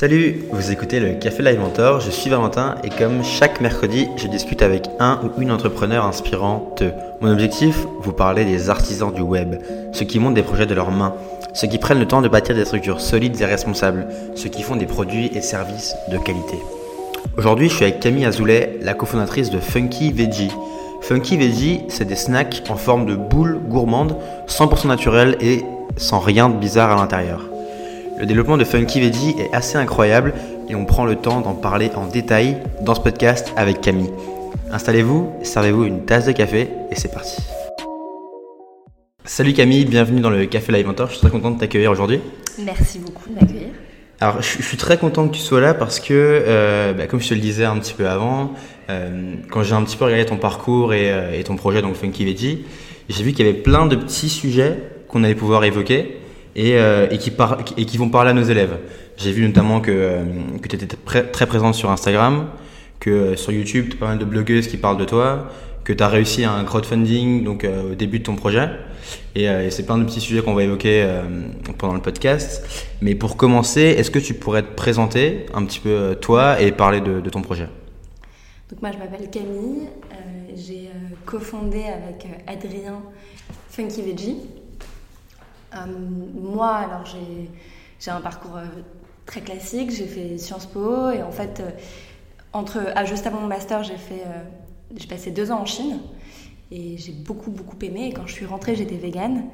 Salut, vous écoutez le Café Live Mentor, je suis Valentin et comme chaque mercredi, je discute avec un ou une entrepreneur inspirante. Mon objectif, vous parler des artisans du web, ceux qui montent des projets de leurs mains, ceux qui prennent le temps de bâtir des structures solides et responsables, ceux qui font des produits et services de qualité. Aujourd'hui, je suis avec Camille Azoulay, la cofondatrice de Funky Veggie. Funky Veggie, c'est des snacks en forme de boules gourmandes, 100% naturelles et sans rien de bizarre à l'intérieur. Le développement de Funky Veggie est assez incroyable et on prend le temps d'en parler en détail dans ce podcast avec Camille. Installez-vous, servez-vous une tasse de café et c'est parti. Salut Camille, bienvenue dans le Café Live Mentor. Je suis très content de t'accueillir aujourd'hui. Merci beaucoup de m'accueillir. Alors, je, suis très content que tu sois là parce que, euh, bah, comme je te le disais un petit peu avant, euh, quand j'ai un petit peu regardé ton parcours et, euh, et ton projet, donc Funky Veggie, j'ai vu qu'il y avait plein de petits sujets qu'on allait pouvoir évoquer et, euh, et, qui par, et qui vont parler à nos élèves. J'ai vu notamment que, euh, tu étais très présente sur Instagram, que euh, sur YouTube, tu as pas mal de blogueuses qui parlent de toi, que tu as réussi un crowdfunding donc au début de ton projet. Et, et c'est plein de petits sujets qu'on va évoquer pendant le podcast. Mais pour commencer, est-ce que tu pourrais te présenter un petit peu toi et parler de, de ton projet? Donc moi je m'appelle Camille, j'ai cofondé avec Adrien Funky Veggie. Euh, moi, alors j'ai un parcours euh, très classique. J'ai fait Sciences Po et en fait, euh, entre, ah, juste avant mon master, j'ai fait, j'ai passé deux ans en Chine et j'ai beaucoup beaucoup aimé. Et quand je suis rentrée, j'étais végane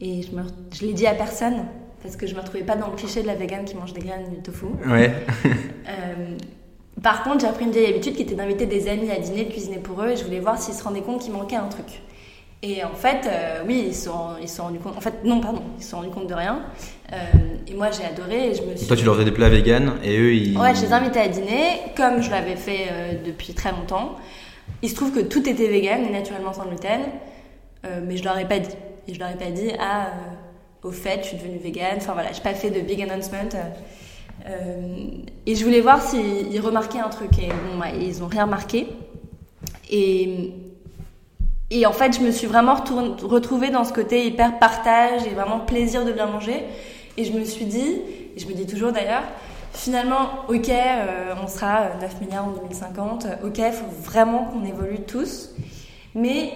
et je, me, je l'ai dit à personne parce que je me retrouvais pas dans le cliché de la végane qui mange des graines du tofu. Ouais. par contre, j'ai appris une vieille habitude qui était d'inviter des amis à dîner, de cuisiner pour eux et je voulais voir s'ils se rendaient compte qu'il manquait un truc. Et en fait, euh, oui, ils se sont, ils sont rendus compte. En fait, non, pardon, ils se sont rendus compte de rien. Euh, et moi, j'ai adoré. Et je me suis... toi, tu leur faisais des plats vegan et eux, ils. Ouais, je les invitais à dîner, comme je l'avais fait euh, depuis très longtemps. Il se trouve que tout était vegan et naturellement sans gluten, mais je leur ai pas dit. Et je leur ai pas dit, ah, au fait, je suis devenue vegan. Enfin voilà, j'ai pas fait de big announcement. et je voulais voir s'ils remarquaient un truc. Et bon, bah, ils ont rien remarqué. Et et en fait, je me suis vraiment retrouvée dans ce côté hyper partage et vraiment plaisir de bien manger. Et je me suis dit, et je me dis toujours d'ailleurs, finalement, ok, euh, on sera 9 milliards en 2050, ok, il faut vraiment qu'on évolue tous. Mais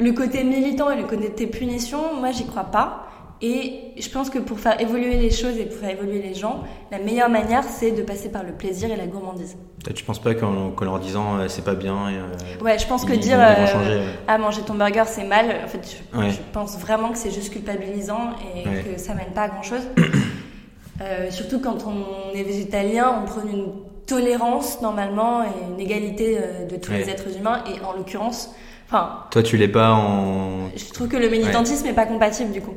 le côté militant et le côté punition, moi, j'y crois pas. Et je pense que pour faire évoluer les choses et pour faire évoluer les gens, la meilleure manière, c'est de passer par le plaisir et la gourmandise. Tu penses pas qu'en, leur disant euh, c'est pas bien et, euh, Ouais, je pense que dire euh, ah manger ton burger c'est mal, en fait, je, pense vraiment que c'est juste culpabilisant et que ça mène pas à grand chose. surtout quand on est végétalien, on prône une tolérance normalement et une égalité de tous les êtres humains et en l'occurrence, enfin. Toi, tu l'es pas en. Je trouve que le militantisme n'est pas compatible du coup.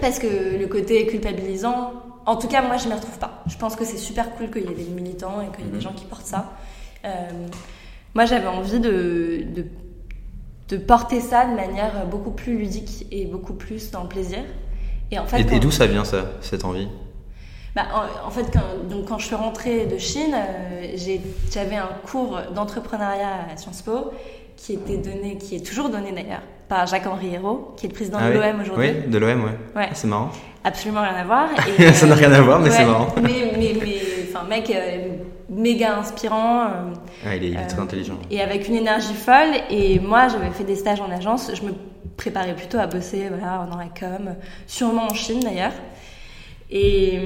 Parce que le côté culpabilisant, en tout cas, moi, je ne m'y retrouve pas. Je pense que c'est super cool qu'il y ait des militants et qu'il y ait des mhm. gens qui portent ça. Euh, moi, j'avais envie de, de, porter ça de manière beaucoup plus ludique et beaucoup plus dans le plaisir. Et, en fait, et, d'où ça vient, ça, cette envie? Bah, en, fait, quand, donc, quand je suis rentrée de Chine, euh, j'avais un cours d'entrepreneuriat à Sciences Po qui était donné, qui est toujours donné d'ailleurs, par Jacques-Henri Hérault, qui est le président ah de l'OM aujourd'hui. Oui, de l'OM, ouais. ouais. Ah, c'est marrant. Absolument rien à voir. Et, ça n'a rien à voir, mais c'est marrant. mais, mais, mais, enfin, mec euh, méga inspirant. Euh, ah, il est, très euh, intelligent. Et avec une énergie folle. Et moi, j'avais fait des stages en agence. Je me préparais plutôt à bosser voilà, dans la com, sûrement en Chine d'ailleurs. Et,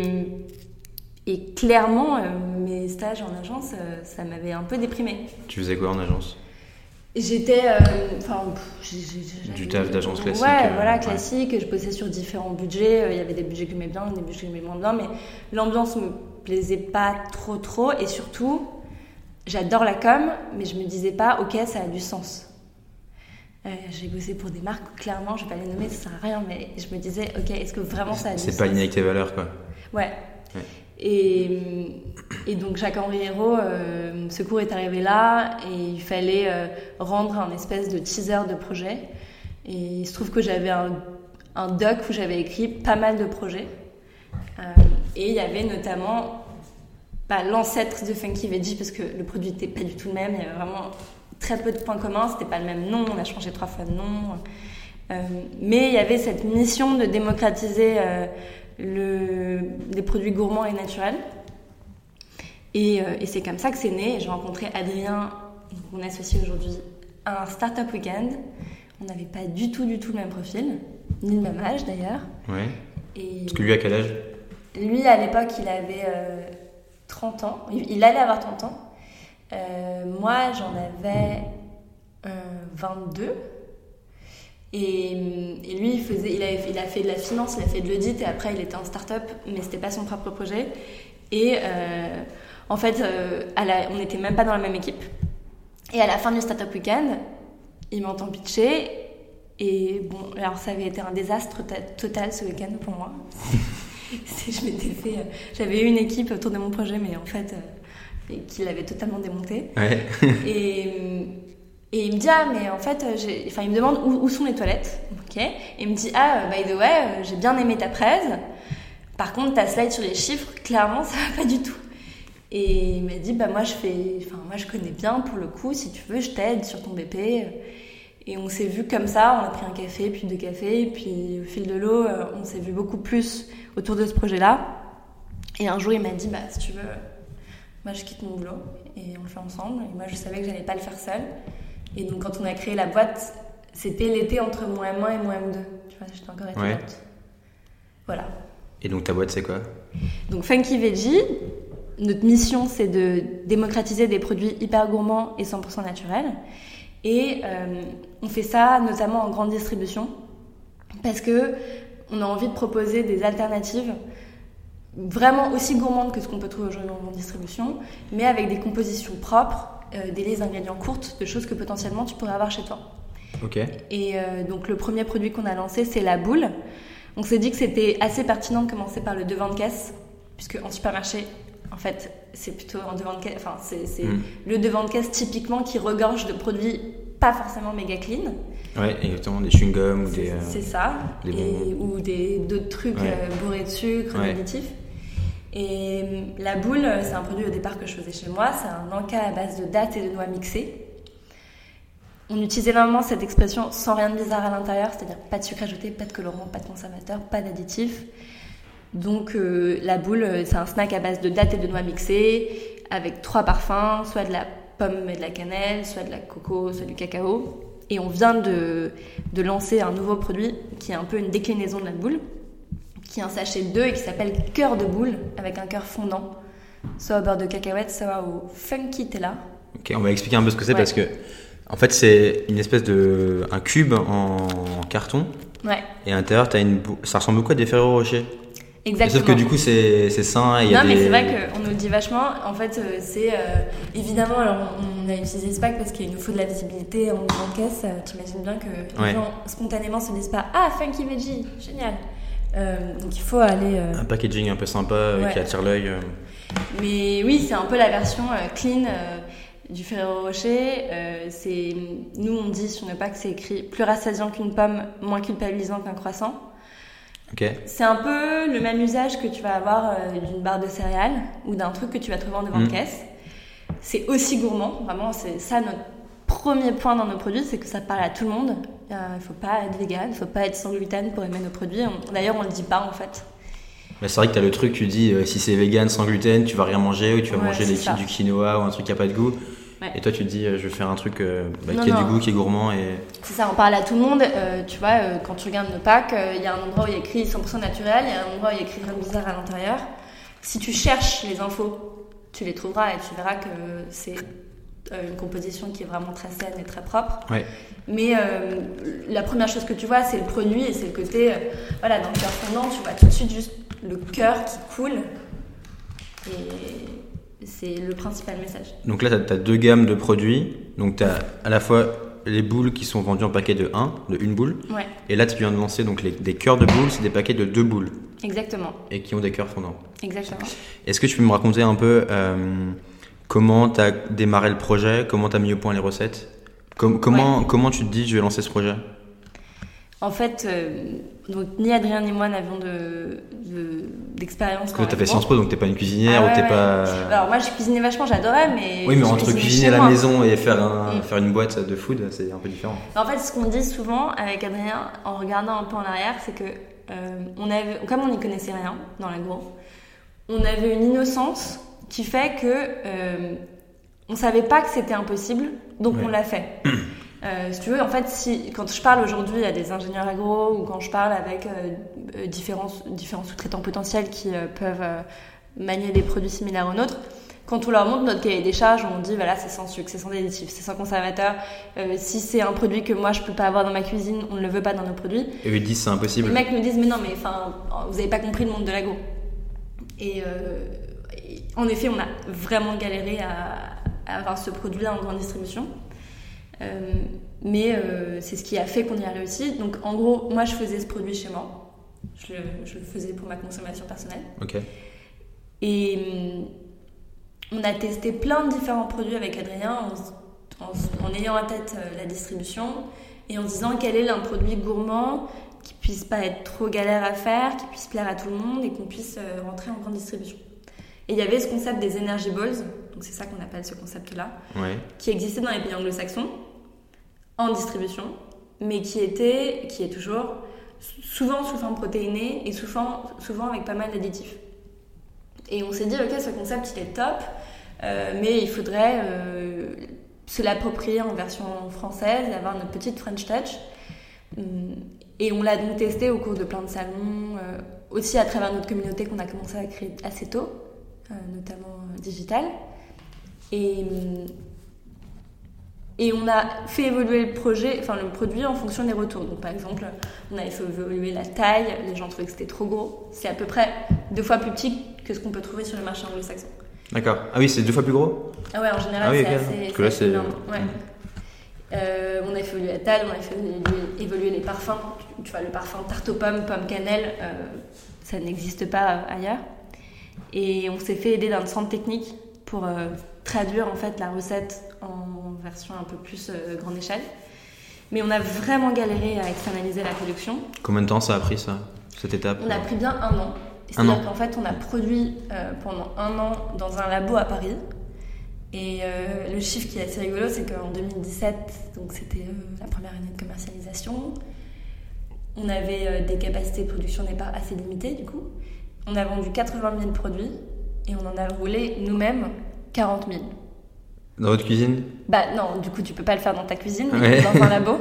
et clairement, mes stages en agence, ça m'avait un peu déprimée. Tu faisais quoi en agence? J'étais. Euh, enfin. du taf d'agence classique. Ouais, voilà, classique. Je bossais sur différents budgets. Euh, il y avait des budgets que j'aimais bien, des budgets que j'aimais moins bien, mais l'ambiance me plaisait pas trop, trop. Et surtout, j'adore la com, mais je me disais pas, ok, ça a du sens. Euh, j'ai bossé pour des marques, clairement, je vais pas les nommer, ça sert à rien, mais je me disais, ok, est-ce que vraiment ça a du sens C'est pas lié avec tes valeurs, quoi. Ouais. Et, donc Jacques-Henri Hérault, euh, ce cours est arrivé là et il fallait euh, rendre un espèce de teaser de projet. Et il se trouve que j'avais un, un, doc où j'avais écrit pas mal de projets. Euh, et il y avait notamment bah, l'ancêtre de Funky Veggie parce que le produit n'était pas du tout le même. Il y avait vraiment très peu de points communs. C'était pas le même nom. On a changé trois fois de nom. mais il y avait cette mission de démocratiser le, des produits gourmands et naturels. Et, euh, et c'est comme ça que c'est né. J'ai rencontré Adrien, mon associé aujourd'hui, à un Startup Weekend. On n'avait pas du tout, du tout le même profil, ni le même âge d'ailleurs. Et Parce que lui, à quel âge? lui, à l'époque, il avait euh, 30 ans. Il, il allait avoir 30 ans. Euh, moi, j'en avais euh, 22. Et, et lui, il, faisait, il, avait- il a fait de la finance, il a fait de l'audit et après, il était en start-up, mais c'était pas son propre projet. Et euh, en fait, euh, à la- on n'était même pas dans la même équipe. Et à la fin du Startup Weekend, il m'entend pitcher. Et bon, alors ça avait été un désastre ta- total ce week-end pour moi. Je m'étais fait, euh, j'avais eu une équipe autour de mon projet, mais en fait, euh, qui l'avait totalement démonté. Ouais. Et, euh, et il me dit, ah, mais en fait, euh, enfin, il me demande où, où sont les toilettes. Ok. Et il me dit, ah, euh, by the way, euh, j'ai bien aimé ta presse. Par contre, ta slide sur les chiffres, clairement, ça va pas du tout. Et il m'a dit, bah, moi, je fais, enfin, moi, je connais bien pour le coup, si tu veux, je t'aide sur ton BP. Et on s'est vu comme ça, on a pris un café, puis deux cafés, puis au fil de l'eau, on s'est vu beaucoup plus autour de ce projet-là. Et un jour, il m'a dit, bah, si tu veux, moi, je quitte mon boulot et on le fait ensemble. Et moi, je savais que j'allais pas le faire seule. Et donc, quand on a créé la boîte, c'était l'été entre mon M1 et mon M2. Tu vois, j'étais encore étudiante. Voilà. Et donc ta boîte, c'est quoi? Donc, Funky Veggie, notre mission, c'est de démocratiser des produits hyper gourmands et 100% naturels. Et euh, on fait ça notamment en grande distribution parce que on a envie de proposer des alternatives vraiment aussi gourmandes que ce qu'on peut trouver aujourd'hui en grande distribution, mais avec des compositions propres, euh, des listes d'ingrédients courtes, de choses que potentiellement tu pourrais avoir chez toi. Ok. Et euh, donc le premier produit qu'on a lancé, c'est la boule. On s'est dit que c'était assez pertinent de commencer par le devant de caisse, puisque en supermarché, en fait, c'est plutôt en devant de caisse, enfin c'est c'est Mm. le devant de caisse typiquement qui regorge de produits pas forcément méga clean. Ouais, exactement, des chewing-gums ou des. euh, C'est ça. des Et- ou des d'autres trucs Ouais. euh, bourrés de sucre, Ouais. Et euh, la boule, euh, c'est un produit au départ que je faisais chez moi. C'est un encas à base de dattes et de noix mixées. On utilisait énormément cette expression sans rien de bizarre à l'intérieur, c'est-à-dire pas de sucre ajouté, pas de colorant, pas de conservateur, pas d'additifs. Donc euh, la boule, c'est un snack à base de dattes et de noix mixées, avec trois parfums, soit de la pomme et de la cannelle, soit de la coco, soit du cacao. Et on vient de, de lancer un nouveau produit qui est un peu une déclinaison de la boule, qui est un sachet de deux et qui s'appelle cœur de boule, avec un cœur fondant, soit au beurre de cacahuète, soit au funky tella. Ok, on va expliquer un peu ce que c'est Ouais. parce que, en fait, c'est une espèce de. un cube en, en carton Ouais, et à l'intérieur, t'as une. Ça ressemble beaucoup à des Ferrero Rocher. exactement. Sauf que du coup, c'est c'est sain et il y a Non, des. mais c'est vrai qu'on nous le dit vachement. En fait, euh, c'est euh, évidemment, alors on a utilisé ce pack parce qu'il nous faut de la visibilité en grande caisse. Euh, T'imagines bien que les Ouais. gens spontanément se disent pas Ah, Funky Veggie, génial. Euh, donc il faut aller. euh, Un packaging un peu sympa euh, Ouais. qui attire l'œil. Mais oui, c'est un peu la version clean du Ferrero Rocher. Euh, c'est nous on dit sur nos packs c'est écrit plus rassasiant qu'une pomme, moins culpabilisant qu'un croissant. Ok. C'est un peu le même usage que tu vas avoir euh, d'une barre de céréales ou d'un truc que tu vas trouver en devant Mm. de caisse. C'est aussi gourmand, vraiment, c'est ça notre premier point dans nos produits, c'est que ça parle à tout le monde. Il ne faut pas être vegan, il faut pas être sans gluten pour aimer nos produits. D'ailleurs, on le dit pas en fait. Mais c'est vrai que t'as le truc, tu dis euh, si c'est vegan sans gluten, tu vas rien manger ou tu vas Ouais, manger des- du quinoa ou un truc qui a pas de goût. Ouais. Et toi, tu te dis euh, je vais faire un truc euh, bah, Non, qui a du non. goût, qui est gourmand et. C'est ça, on parle à tout le monde. Euh, tu vois, euh, quand tu regardes nos packs, euh, il y a un endroit où il y a écrit 100% naturel, il y a un endroit où il y a écrit rien de bizarre à l'intérieur. Si tu cherches les infos, tu les trouveras et tu verras que c'est euh, une composition qui est vraiment très saine et très propre. Ouais. Mais euh, la première chose que tu vois, c'est le produit et c'est le côté, euh, voilà, dans le cœur fondant, tu vois tout de suite juste le cœur qui coule. Et c'est le principal message. Donc là, tu as, deux gammes de produits. Donc tu as à la fois les boules qui sont vendues en paquet de 1, de une boule. Ouais, Et là, tu viens de lancer donc les, des cœurs de boules, c'est des paquets de deux boules exactement, et qui ont des cœurs fondants. exactement. Est-ce que tu peux me raconter un peu euh, comment tu as démarré le projet, comment tu as mis au point les recettes? Com- comment, comment tu te dis je vais lancer ce projet? En fait, euh, donc, ni Adrien ni moi n'avions de, de- d'expérience. Que dans tu as fait Sciences. Po, donc t'es pas une cuisinière Ah ou ouais, pas. Alors moi, je cuisinais vachement, j'adorais, mais. Oui, mais entre cuisiner à la moi. maison et faire, un, Mm. faire une boîte de food, c'est un peu différent. En fait, ce qu'on dit souvent avec Adrien, en regardant un peu en arrière, c'est que euh, on avait, comme on n'y connaissait rien dans l'agro, on avait une innocence qui fait que euh, on savait pas que c'était impossible, donc on l'a fait. Euh, si tu veux, en fait, si, quand je parle aujourd'hui à des ingénieurs agro ou quand je parle avec euh, différents, différents sous-traitants potentiels qui peuvent manier des produits similaires aux nôtres, quand on leur montre notre cahier des charges, on dit voilà, c'est sans sucre, c'est sans additif, c'est sans conservateur. si c'est un produit que moi je peux pas avoir dans ma cuisine, on ne le veut pas dans nos produits. Et ils disent c'est impossible. Les mecs me disent mais non, mais enfin, vous n'avez pas compris le monde de l'agro. Et, en effet, on a vraiment galéré à, avoir ce produit-là en grande distribution. Euh, mais euh, c'est ce qui a fait qu'on y a réussi. Donc en gros, moi je faisais ce produit chez moi. Je le, faisais pour ma consommation personnelle. Ok. Et on a testé plein de différents produits avec Adrien en, ayant en tête euh, la distribution et en disant quel est un produit gourmand qui puisse pas être trop galère à faire, qui puisse plaire à tout le monde et qu'on puisse rentrer en grande distribution. Et il y avait ce concept des energy balls, donc c'est ça qu'on appelle ce concept-là, qui existait dans les pays anglo-saxons, en distribution, mais qui était, qui est toujours, souvent sous forme protéinée et souvent, souvent avec pas mal d'additifs. Et on s'est dit, ok, ce concept, il est top, euh, mais il faudrait euh, se l'approprier en version française et avoir notre petite French touch. Hum, et on l'a donc testé au cours de plein de salons, euh, aussi à travers notre communauté qu'on a commencé à créer assez tôt. Euh, notamment euh, digital. Et, euh, et on a fait évoluer le projet, enfin le produit en fonction des retours. Donc par exemple, on a fait évoluer la taille, les gens trouvaient que c'était trop gros. C'est à peu près deux fois plus petit que ce qu'on peut trouver sur le marché anglo-saxon. D'accord. Ah oui, c'est deux fois plus gros? Ah ouais, en général, ah c'est assez, énorme. Ouais. on a fait évoluer la taille, on a fait évoluer, les parfums. Tu, vois, le parfum tarte aux pommes, pomme cannelle, ça n'existe pas ailleurs. Et on s'est fait aider d'un centre technique pour euh, traduire en fait la recette en version un peu plus euh, grande échelle. Mais on a vraiment galéré à externaliser la production. Combien de temps ça a pris ça, cette étape On a pris bien un an. C'est-à-dire qu'en fait, on a produit euh, pendant un an dans un labo à Paris. Et le chiffre qui est assez rigolo, c'est qu'en 2017, donc c'était la première année de commercialisation, on avait des capacités de production au départ assez limitées du coup. On a vendu 80 000 produits et on en a roulé nous-mêmes 40 000. Dans votre cuisine Bah non, du coup tu peux pas le faire dans ta cuisine, mais dans un labo.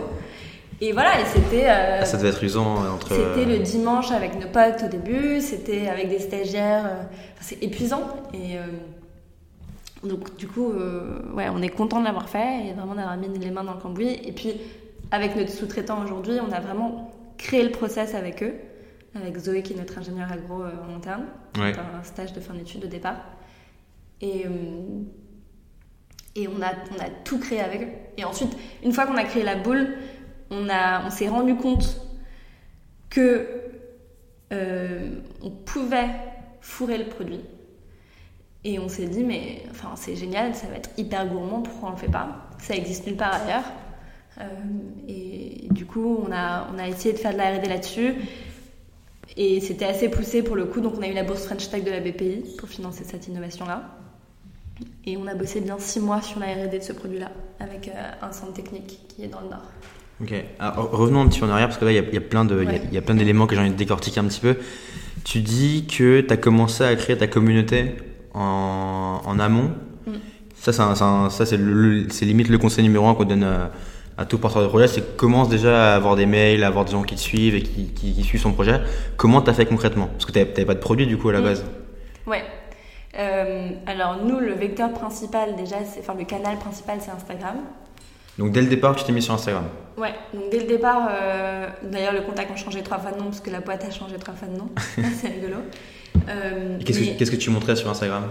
Et voilà, et c'était. Euh, ah, ça devait être usant euh, entre. C'était le dimanche avec nos potes au début, c'était avec des stagiaires. Euh, c'est épuisant. Et donc, du coup, ouais, on est content de l'avoir fait et vraiment d'avoir mis les mains dans le cambouis. Et puis, avec notre sous-traitant aujourd'hui, on a vraiment créé le process avec eux avec Zoé qui est notre ingénieur agro euh, en interne. un stage de fin d'études au départ. Et, euh, et on, a, on a tout créé avec eux. Et ensuite, une fois qu'on a créé la boule, on, a, on s'est rendu compte que euh, on pouvait fourrer le produit. Et on s'est dit, mais enfin, c'est génial, ça va être hyper gourmand, pourquoi on le fait pas? Ça existe nulle part ailleurs. et du coup, on a, on a essayé de faire de la RD là-dessus. Et c'était assez poussé pour le coup, donc on a eu la bourse French Tech de la BPI pour financer cette innovation-là. Et on a bossé bien six mois sur la R&D de ce produit-là, avec euh, un centre technique qui est dans le Nord. Ok, Alors, revenons un petit peu en arrière, parce que là, il y, a, plein de, il y, a, plein d'éléments que j'ai envie de décortiquer un petit peu. Tu dis que tu as commencé à créer ta communauté en, en amont. Mm. Ça, ça c'est limite le conseil numéro un qu'on donne à, à tout porteur de projet, c'est commence déjà à avoir des mails, à avoir des gens qui te suivent et qui, qui, suivent son projet. Comment tu as fait concrètement? Parce que tu n'avais pas de produit du coup à la base. Ouais. Euh, alors nous, le vecteur principal déjà, enfin le canal principal, c'est Instagram. Donc dès le départ, tu t'es mis sur Instagram? Ouais, donc dès le départ, euh, d'ailleurs le contact a changé trois fois de nom parce que la boîte a changé trois fois de nom. c'est rigolo. Euh, qu'est-ce, que, tu montrais sur Instagram?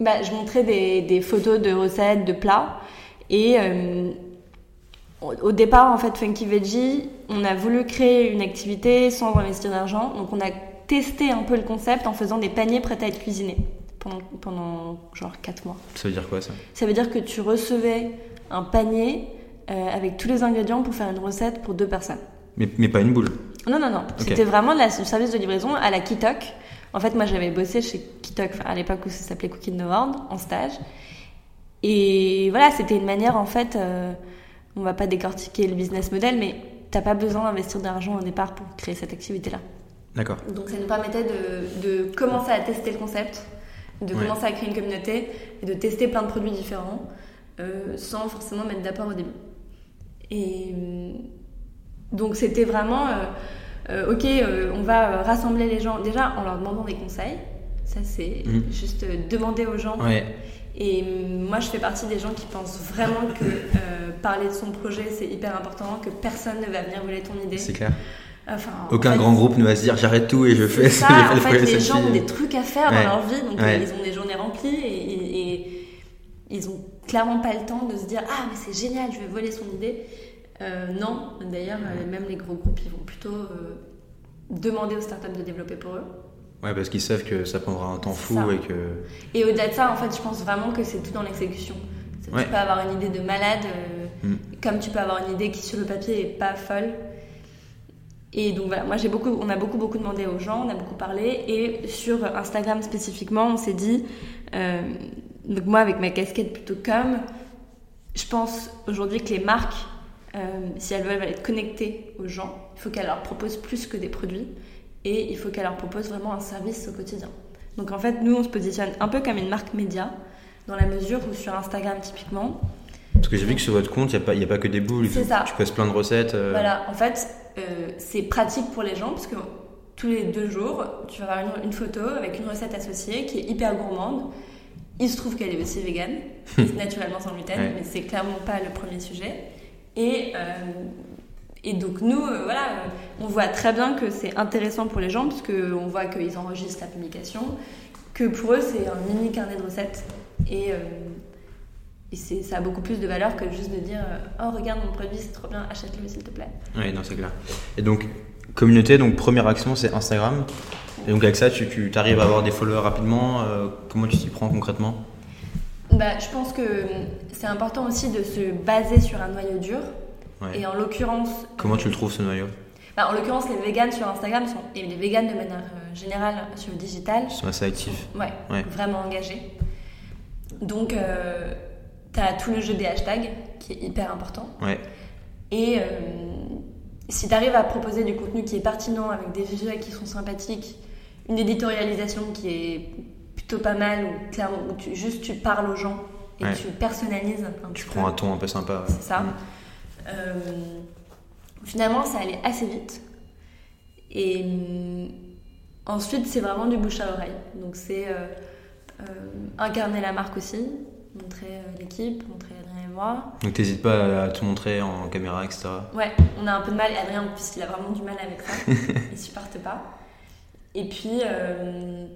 Bah, Je montrais des, des, photos de recettes, de plats et au départ, en fait, Funky Veggie, on a voulu créer une activité sans investir d'argent. Donc, on a testé un peu le concept en faisant des paniers prêts à être cuisinés pendant, pendant genre 4 mois. Ça veut dire quoi ça? Ça veut dire que tu recevais un panier euh, avec tous les ingrédients pour faire une recette pour deux personnes. Mais, mais pas une boule? Non, non, non. C'était vraiment le service de livraison à la Kitok. En fait, moi, j'avais bossé chez Kitok à l'époque où ça s'appelait Cooking the World en stage. Et voilà, c'était une manière en fait. Euh, on va pas décortiquer le business model, mais t'as pas besoin d'investir d'argent au départ pour créer cette activité-là. D'accord. Donc ça nous permettait de, commencer à tester le concept, de Ouais. commencer à créer une communauté et de tester plein de produits différents euh, sans forcément mettre d'apport au début. Et euh, donc c'était vraiment, euh, euh, ok, euh, on va euh, rassembler les gens déjà en leur demandant des conseils. Ça c'est Mhm. juste euh, demander aux gens. Ouais. Et moi je fais partie des gens qui pensent vraiment que euh, parler de son projet c'est hyper important, que personne ne va venir voler ton idée. C'est clair. Enfin, en Aucun fait, grand groupe ne va se dire j'arrête tout et je fais ça, en fait, projet les gens ont des trucs à faire Ouais. dans leur vie, donc Ouais. ils ont des journées remplies et, et- et ils ont clairement pas le temps de se dire ah mais c'est génial, je vais voler son idée. Euh, non, d'ailleurs euh, même les gros groupes ils vont plutôt euh, demander aux startups de développer pour eux. Ouais, parce qu'ils savent que ça prendra un temps fou ça. et que. Et au-delà de ça, en fait, je pense vraiment que c'est tout dans l'exécution. Ouais. Tu peux avoir une idée de malade, euh, Mm. comme tu peux avoir une idée qui sur le papier est pas folle. Et donc voilà, moi j'ai beaucoup, on a beaucoup beaucoup demandé aux gens, on a beaucoup parlé, et sur Instagram spécifiquement, on s'est dit, euh, donc moi avec ma casquette plutôt com, je pense aujourd'hui que les marques, euh, si elles veulent être connectées aux gens, il faut qu'elles leur proposent plus que des produits, et il faut qu'elles leur proposent vraiment un service au quotidien. Donc en fait, nous on se positionne un peu comme une marque média, dans la mesure où sur Instagram typiquement, Parce que j'ai vu que sur votre compte, il n'y a, pas- y a pas que des boules. C'est ça. tu postes plein de recettes. euh, Voilà, en fait, euh, c'est pratique pour les gens parce que tous les deux jours, tu vas avoir une, une photo avec une recette associée qui est hyper gourmande. Il se trouve qu'elle est aussi végane, c'est naturellement sans gluten, Ouais. mais c'est clairement pas le premier sujet. Et, euh, et donc nous, euh, voilà, euh, on voit très bien que c'est intéressant pour les gens puisque on voit qu'ils enregistrent la publication, que pour eux c'est un mini carnet de recettes et, euh, et ça a beaucoup plus de valeur que juste de dire euh, oh regarde mon produit c'est trop bien achète-le s'il te plaît. Ouais, non, c'est clair. Et donc, communauté, donc première action, c'est Instagram. Et donc, avec ça, tu, tu arrives à avoir des followers rapidement. euh, comment tu t'y prends concrètement? Bah, je pense que c'est important aussi de se baser sur un noyau dur. Ouais. Et en l'occurrence, Comment tu le trouves, ce noyau? Bah, en l'occurrence, les véganes sur Instagram sont et les véganes de manière euh, générale sur le digital, Ils sont assez actifs. ouais, Ouais. vraiment engagés. Donc, euh, tu as tout le jeu des hashtags qui est hyper important. Ouais. Et euh, si tu arrives à proposer du contenu qui est pertinent, avec des visuels qui sont sympathiques, une éditorialisation qui est plutôt pas mal, ou clairement, où tu, juste tu parles aux gens et Ouais. tu personnalises un Tu prends peu. un ton un peu sympa. C'est ça. Mm. Euh, finalement, ça allait assez vite. Et hum, ensuite, c'est vraiment du bouche à oreille. Donc, c'est euh, euh, incarner la marque aussi, montrer euh, l'équipe, montrer Adrien et moi. Donc, t'hésites pas à te montrer en caméra, etc. Ouais, on a un peu de mal. Adrien, en plus, il a vraiment du mal avec ça. il supporte pas. Et puis, euh,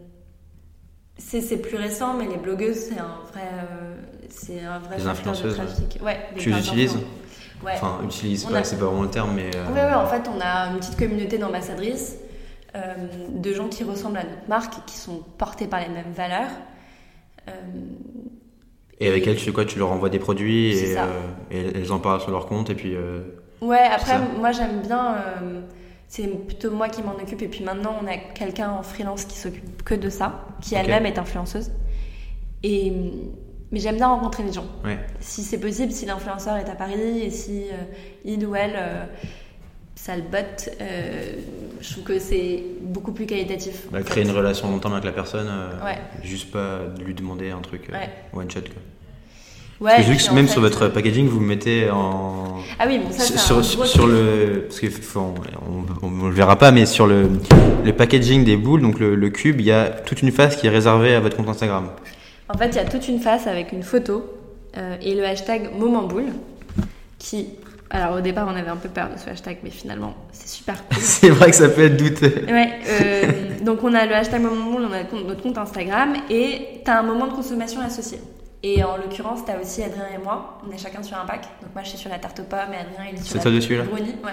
c'est plus récent, mais les blogueuses, c'est un vrai, euh, c'est un vrai Les facteur de influenceuses, trafic. Ouais, des Tu les utilises? Ouais. Enfin, utilise pas, a- c'est pas vraiment le terme, mais. euh, Ouais, ouais, en fait, on a une petite communauté d'ambassadrices, euh, de gens qui ressemblent à notre marque, qui sont portés par les mêmes valeurs. Euh, Et avec elles, tu fais quoi? Tu leur envoies des produits et, euh, et elles en parlent sur leur compte et puis. Ouais, après, moi j'aime bien, c'est plutôt moi qui m'en occupe, et puis maintenant on a quelqu'un en freelance qui s'occupe que de ça, qui elle-même est influenceuse. Et, mais j'aime bien rencontrer les gens. Ouais. Si c'est possible, si l'influenceur est à Paris et si euh, il ou elle, euh, ça le botte, euh, je trouve que c'est beaucoup plus qualitatif. Bah, créer fait. une relation long terme avec la personne, euh, Ouais. juste pas lui demander un truc Ouais. one shot. Quoi. Parce que que même fait, sur votre packaging, vous mettez en. Ah oui, bon, ça sur, un sur- sur le parce que on, on le verra pas mais sur le, le packaging des boules donc le, le cube il y a toute une phase qui est réservée à votre compte Instagram En fait, il y a toute une face avec une photo euh, et le hashtag moment boule qui. Alors au départ, on avait un peu peur de ce hashtag, mais finalement, c'est super cool. c'est vrai que ça peut être douteux Ouais, euh, donc on a le hashtag moment boule, on a notre compte Instagram et t'as un moment de consommation associé. Et en l'occurrence, t'as aussi Adrien et moi, on est chacun sur un pack. Donc moi, je suis sur la tarte aux pommes et Adrien, il est sur C'est la toi dessus, là? brownie. Ouais.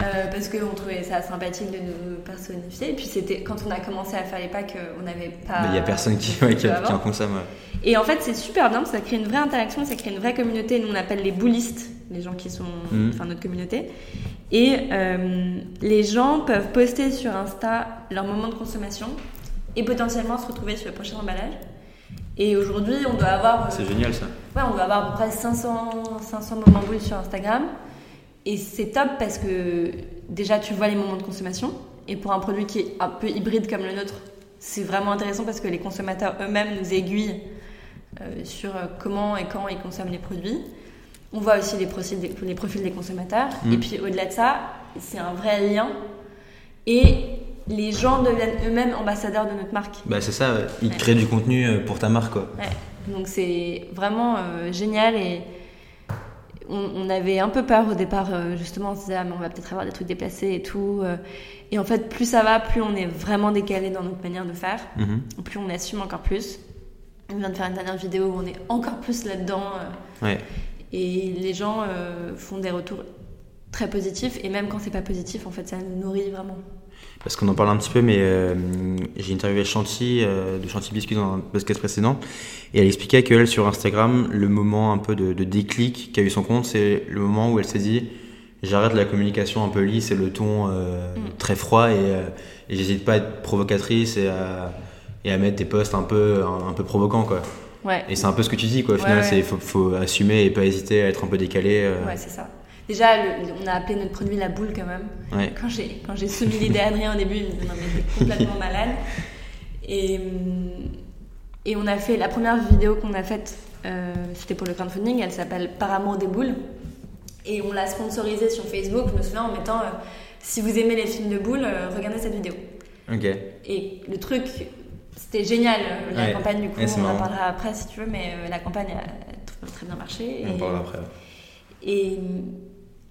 Euh, parce qu'on trouvait ça sympathique de nous personnifier. Et puis c'était quand on a commencé à faire les packs, euh, on n'avait pas. il y a personne qui, ouais, qui, avant. qui en consomme ouais. Et en fait, c'est super bien, ça crée une vraie interaction, ça crée une vraie communauté. Nous, on appelle les boulistes, les gens qui sont, Mhm. enfin, notre communauté. Et euh, les gens peuvent poster sur Insta leur moment de consommation et potentiellement se retrouver sur le prochain emballage. Et aujourd'hui, on doit avoir, euh, c'est génial ça ouais, on doit avoir à peu près 500, 500 moments boules sur Instagram. Et c'est top parce que déjà, tu vois les moments de consommation. Et pour un produit qui est un peu hybride comme le nôtre, c'est vraiment intéressant parce que les consommateurs eux-mêmes nous aiguillent euh, sur euh, comment et quand ils consomment les produits. On voit aussi les profils des, les profils des consommateurs. Mm. Et puis au-delà de ça, c'est un vrai lien. Et les gens deviennent eux-mêmes ambassadeurs de notre marque. Bah c'est ça, ils Ouais. créent du contenu euh, pour ta marque quoi. Ouais. Donc c'est vraiment euh, génial et on, on avait un peu peur au départ euh, justement on se disait ah, mais on va peut-être avoir des trucs déplacés et tout euh. et en fait plus ça va plus on est vraiment décalé dans notre manière de faire Mhm. plus on assume encore plus on vient de faire une dernière vidéo où on est encore plus là-dedans euh, Ouais. et les gens euh, font des retours très positifs et même quand c'est pas positif en fait ça nous nourrit vraiment Parce qu'on en parle un petit peu, mais euh, j'ai interviewé Chanty euh, de Chanty Biscuit dans un podcast précédent, et elle expliquait qu'elle, sur Instagram, le moment un peu de, de déclic qu'a eu son compte, c'est le moment où elle s'est dit j'arrête la communication un peu lisse et le ton euh, Mm. très froid, et, et j'hésite pas à être provocatrice et à, et à mettre des posts un peu, un, un peu provocants, quoi. ouais Et c'est un peu ce que tu dis, quoi. Au Ouais, final, ouais. c'est faut, faut assumer et pas hésiter à être un peu décalé. ouais c'est ça déjà le- on a appelé notre produit la boule quand même ouais. Quand j'ai quand j'ai soumis l'idée à Adrien au début, il me dit non mais t'es complètement malade. Et et on a fait la première vidéo qu'on a faite, euh, c'était pour le crowdfunding. Elle s'appelle Par amour des boules et on l'a sponsorisée sur Facebook. Je me souviens en mettant euh, si vous aimez les films de boules, euh, regardez cette vidéo. Ok. Et le truc, c'était génial. La Ouais. campagne du coup, Ouais, on en parlera après si tu veux, mais euh, la campagne a, a très bien marché. On en Et- parlera après. et,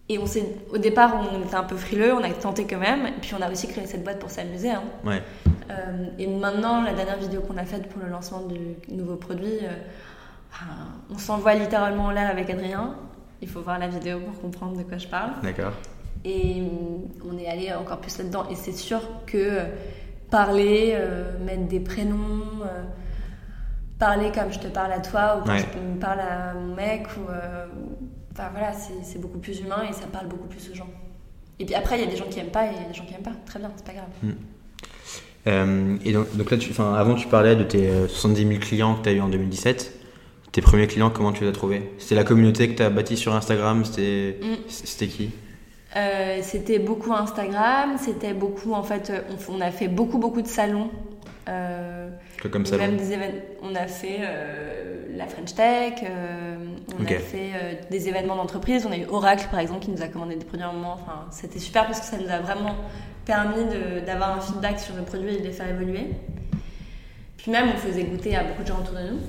et on s'est, au départ, on était un peu frileux, on a tenté quand même. Et puis on a aussi créé cette boîte pour s'amuser. hein. Ouais. Euh, et maintenant, la dernière vidéo qu'on a faite pour le lancement du nouveau produit, euh, on s'envoie littéralement en l'air avec Adrien. Il faut voir la vidéo pour comprendre de quoi je parle. D'accord. Et euh, on est allé encore plus là-dedans. Et c'est sûr que parler, euh, mettre des prénoms, parler comme je te parle à toi, ou quand Ouais. je me parle à mon mec, ou. Euh, Enfin voilà, c'est c'est beaucoup plus humain et ça parle beaucoup plus aux gens. Et puis après, il y a des gens qui aiment pas et des gens qui aiment pas. Très bien, c'est pas grave. Euh, et donc, donc là, tu, avant, tu parlais de tes euh, 70 000 clients que tu as eu en 2017. Tes premiers clients, comment tu les as trouvés? C'était la communauté que tu as bâtie sur Instagram C'était Mm. c'était qui? Euh, c'était beaucoup Instagram, c'était beaucoup en fait, euh, on, on a fait beaucoup beaucoup de salons. Euh, Que Comme ça. Même des événements. On a fait euh, la French Tech, euh, on a fait euh, des événements d'entreprise. On a eu Oracle par exemple qui nous a commandé des produits à un moment. Enfin, c'était super parce que ça nous a vraiment permis d'avoir un feedback sur le produit et de les faire évoluer. Puis même, on faisait goûter à beaucoup de gens autour de nous.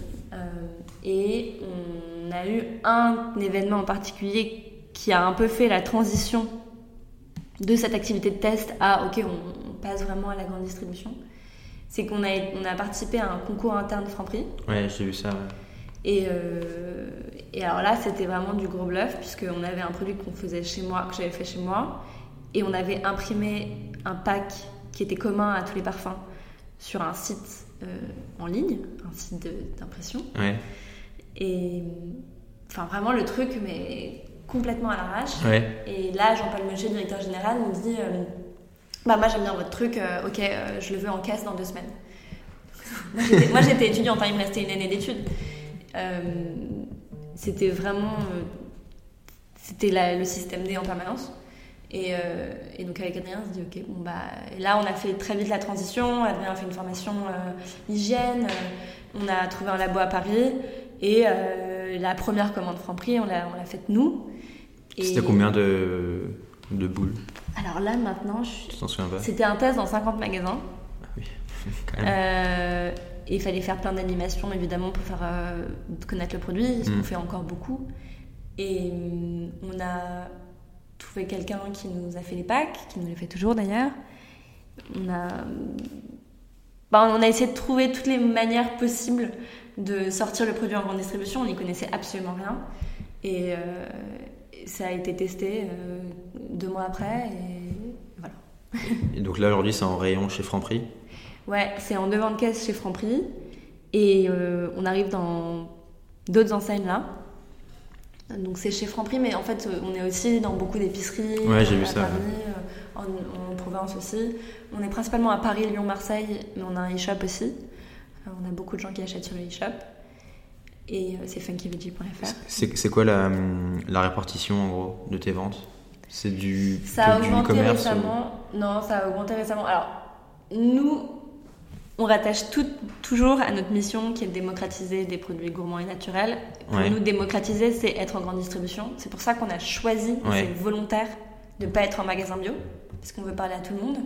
Et on a eu un événement en particulier qui a un peu fait la transition de cette activité de test à ok, on, on passe vraiment à la grande distribution. C'est qu'on a, on a participé à un concours interne Franprix. Ouais, j'ai vu ça. ouais. Et, euh, et alors là, c'était vraiment du gros bluff, puisqu'on avait un produit qu'on faisait chez moi, que j'avais fait chez moi, et on avait imprimé un pack qui était commun à tous les parfums sur un site euh, en ligne, un site d'impression. Ouais. Et enfin, vraiment le truc, mais complètement à l'arrache. Ouais. Et là, Jean-Paul Mochet, directeur général, nous dit euh, Bah, moi j'aime bien votre truc, euh, ok, euh, je le veux en caisse dans deux semaines. moi, j'étais- étudiante, hein, il me restait une année d'études. Euh, c'était vraiment. c'était le système D en permanence. Et, donc avec Adrien, on se dit ok, bon bah là on a fait très vite la transition. Adrien a fait une formation hygiène. on a trouvé un labo à Paris et la première commande Franprix, on l'a faite nous. C'était combien de boules? Alors là maintenant, je- c'était un test dans 50 magasins. Quand même. Euh, et il fallait faire plein d'animations évidemment pour faire euh, connaître le produit, ce Mm. qu'on fait encore beaucoup. Et hum, on a trouvé quelqu'un qui nous a fait les packs, qui nous les fait toujours d'ailleurs. On a, bah, on a essayé de trouver toutes les manières possibles de sortir le produit en grande distribution. On n'y connaissait absolument rien. Et euh, ça a été testé euh, deux mois après. Et voilà. Et donc là, aujourd'hui, c'est en rayon chez Franprix? Ouais, c'est en devant de caisse chez Franprix. Et euh, on arrive dans d'autres enseignes là. Donc c'est chez Franprix, mais en fait euh, on est aussi dans beaucoup d'épiceries. Ouais, j'ai vu ça, Paris, en, en province aussi. On est principalement à Paris, Lyon, Marseille, mais on a un e-shop aussi. On a beaucoup de gens qui achètent sur le e-shop. Et euh, c'est funkyveggie.fr. C'est quoi la, la répartition, en gros, de tes ventes? C'est du, Ça a du augmenté ou- récemment. Non, ça a augmenté récemment. Alors, nous, on rattache tout, toujours à notre mission qui est de démocratiser des produits gourmands et naturels. Pour Ouais. nous, démocratiser, c'est être en grande distribution. C'est pour ça qu'on a choisi, Ouais. c'est volontaire, de ne pas être en magasin bio, parce qu'on veut parler à tout le monde.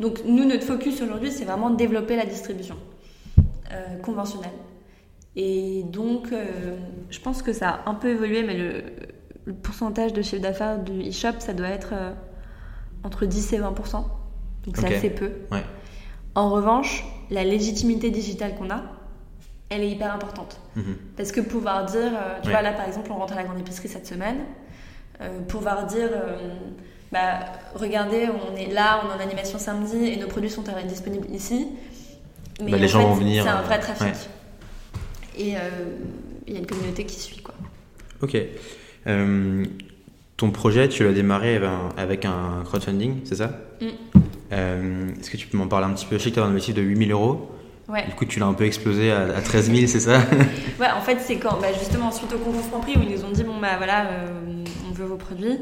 Donc nous, notre focus aujourd'hui, c'est vraiment de développer la distribution euh, conventionnelle. Et donc, euh, je pense que ça a un peu évolué, mais le, le pourcentage de chiffre d'affaires du e-shop, ça doit être euh, entre 10 et 20% Donc c'est assez peu. Ouais. En revanche, la légitimité digitale qu'on a, elle est hyper importante. Mhm. Parce que pouvoir dire, euh, tu Ouais. vois, là par exemple, on rentre à la grande épicerie cette semaine, euh, pouvoir dire, euh, bah, regardez, on est là, on est en animation samedi et nos produits sont disponibles ici. Mais Bah, les en gens fait, vont venir, C'est un vrai trafic. ouais. Et euh, il y a une communauté qui suit, quoi. Ok. Euh, ton projet, tu l'as démarré avec un, avec un crowdfunding, c'est ça? Mm. Euh, Est-ce que tu peux m'en parler un petit peu? Je sais que tu as un objectif de 8000 euros. Ouais. Du coup, tu l'as un peu explosé à, à 13 000, c'est ça? Ouais, en fait, c'est quand, bah, justement, suite au concours Franprix où ils nous ont dit, bon, bah voilà, euh, on veut vos produits,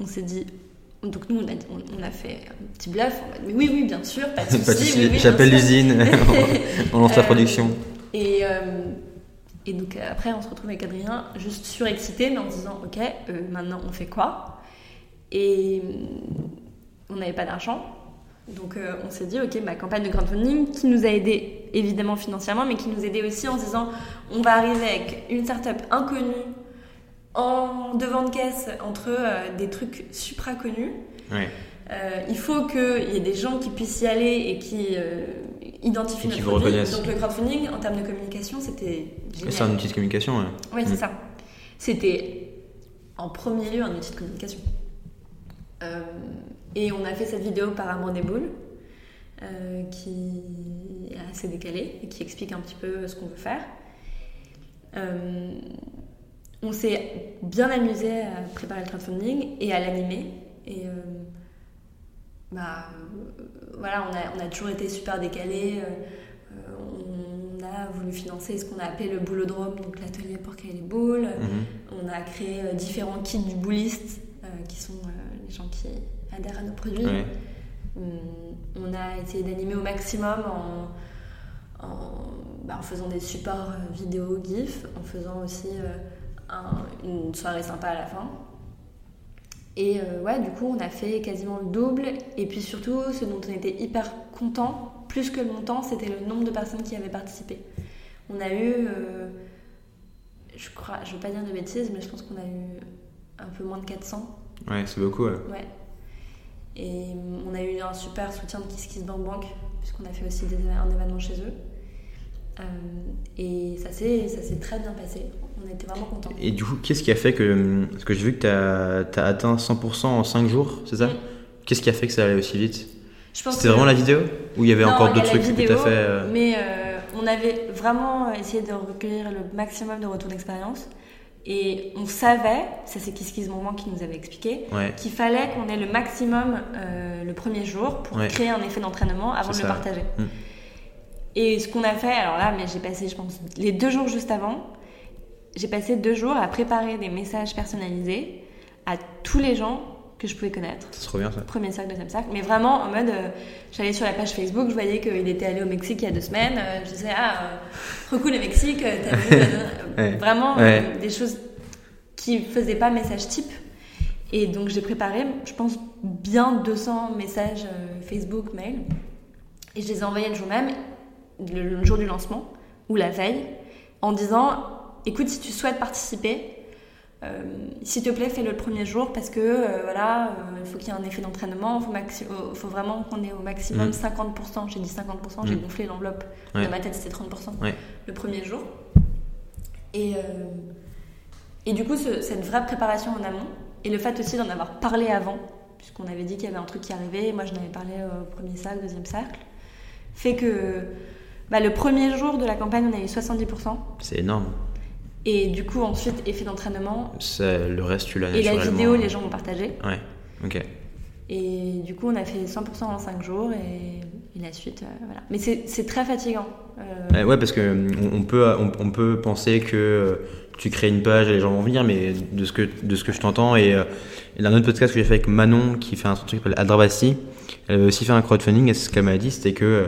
on s'est dit. Donc nous, on a, on, on a fait un petit bluff, mais oui, oui, bien sûr, pas de souci. J'appelle l'usine, on lance la production. Et, euh, et donc euh, après, on se retrouve avec Adrien, juste surexcité, mais en se disant, ok, euh, maintenant on fait quoi? Et euh, on n'avait pas d'argent. Donc on s'est dit, ok, ma campagne de crowdfunding qui nous a aidé évidemment financièrement, mais qui nous aidait aussi en se disant, on va arriver avec une startup inconnue en devant de caisse entre des trucs supra connus. Euh, il faut qu'il y ait des gens qui puissent y aller et qui euh, identifient Et qui notre vous produit. reconnaissent. Donc le crowdfunding, en termes de communication, c'était. C'est un outil de communication, ouais. Oui, c'est Mm. ça. C'était en premier lieu un outil de communication. Euh, et on a fait cette vidéo par Amour des boules, qui est assez décalée et qui explique un petit peu ce qu'on veut faire. On s'est bien amusé à préparer le crowdfunding et à l'animer. Et bah, euh, voilà, on a, on a toujours été super décalés. Euh, euh, on a voulu financer ce qu'on a appelé le boulodrome, donc l'atelier pour créer les boules. Mhm. On a créé différents kits du bouliste, qui sont les gens qui adhèrent à nos produits. Hum, On a essayé d'animer au maximum en, en, bah, en faisant des supports vidéo, GIF, en faisant aussi euh, un- une soirée sympa à la fin. Et euh, ouais, du coup, on a fait quasiment le double. Et puis surtout, ce dont on était hyper content, plus que le montant, c'était le nombre de personnes qui avaient participé. On a eu, euh, je crois, je veux pas dire de bêtises, mais je pense qu'on a eu un peu moins de 400. Ouais, c'est beaucoup, ouais. Ouais. Et on a eu un super soutien de Kiss Kiss Bank Bank, puisqu'on a fait aussi des, un événement chez eux. Euh, et ça s'est ça s'est très bien passé. On était vraiment contents. Et du coup, qu'est-ce qui a fait que. Parce que j'ai vu que tu as, atteint 100% en 5 jours, c'est ça. Qu'est-ce qui a fait que ça allait aussi vite C'était vraiment la vidéo Ou il y avait Non, encore d'autres trucs que tu as fait euh, Mais euh, on avait vraiment essayé de recueillir le maximum de retours d'expérience. Et on savait, ça c'est Kiss Moment qui nous avait expliqué, Ouais. qu'il fallait qu'on ait le maximum euh, le premier jour pour Ouais. créer un effet d'entraînement avant de le partager. Mm. Et ce qu'on a fait, alors là, mais j'ai passé, je pense, les deux jours juste avant, j'ai passé deux jours à préparer des messages personnalisés à tous les gens que je pouvais connaître. C'est trop bien ça. Premier cercle, deuxième cercle, mais vraiment en mode, euh, j'allais sur la page Facebook, je voyais qu'il était allé au Mexique il y a deux semaines, euh, je disais, ah, euh, trop cool le Mexique, t'as vu, Ouais. vraiment Ouais. des choses qui faisaient pas message type. Et donc j'ai préparé, je pense, bien 200 messages Facebook, mail, et je les ai envoyés le jour même, le jour du lancement, ou la veille, en disant, écoute, si tu souhaites participer, euh, s'il te plaît, fais-le le premier jour parce que euh, voilà, euh, il faut qu'il y ait un effet d'entraînement, il faut, faut vraiment qu'on ait au maximum Mm. 50%. J'ai dit 50%, j'ai Mm. gonflé l'enveloppe. Ouais. Dans ma tête, c'était 30% Ouais. le premier jour. Et, et du coup, ce- cette vraie préparation en amont, et le fait aussi d'en avoir parlé avant, puisqu'on avait dit qu'il y avait un truc qui arrivait, moi je n'avais parlé au premier cercle, deuxième cercle, fait que bah, le premier jour de la campagne, on a eu 70%. C'est énorme. Et du coup, ensuite, effet d'entraînement. Le reste, tu l'as Et la vidéo, les gens vont partager. Ouais, ok. Et du coup, on a fait 100% en 5 jours et, et la suite, euh, voilà. Mais c'est très fatigant. Euh, Ouais, ouais, parce euh, on, peut, on, on peut penser que euh, tu crées une page et les gens vont venir, mais de ce que, de ce que je t'entends, et, euh, et dans un autre podcast que j'ai fait avec Manon, qui fait un truc qui s'appelle Adrabassi, elle avait aussi fait un crowdfunding, et ce qu'elle m'a dit, c'était que euh,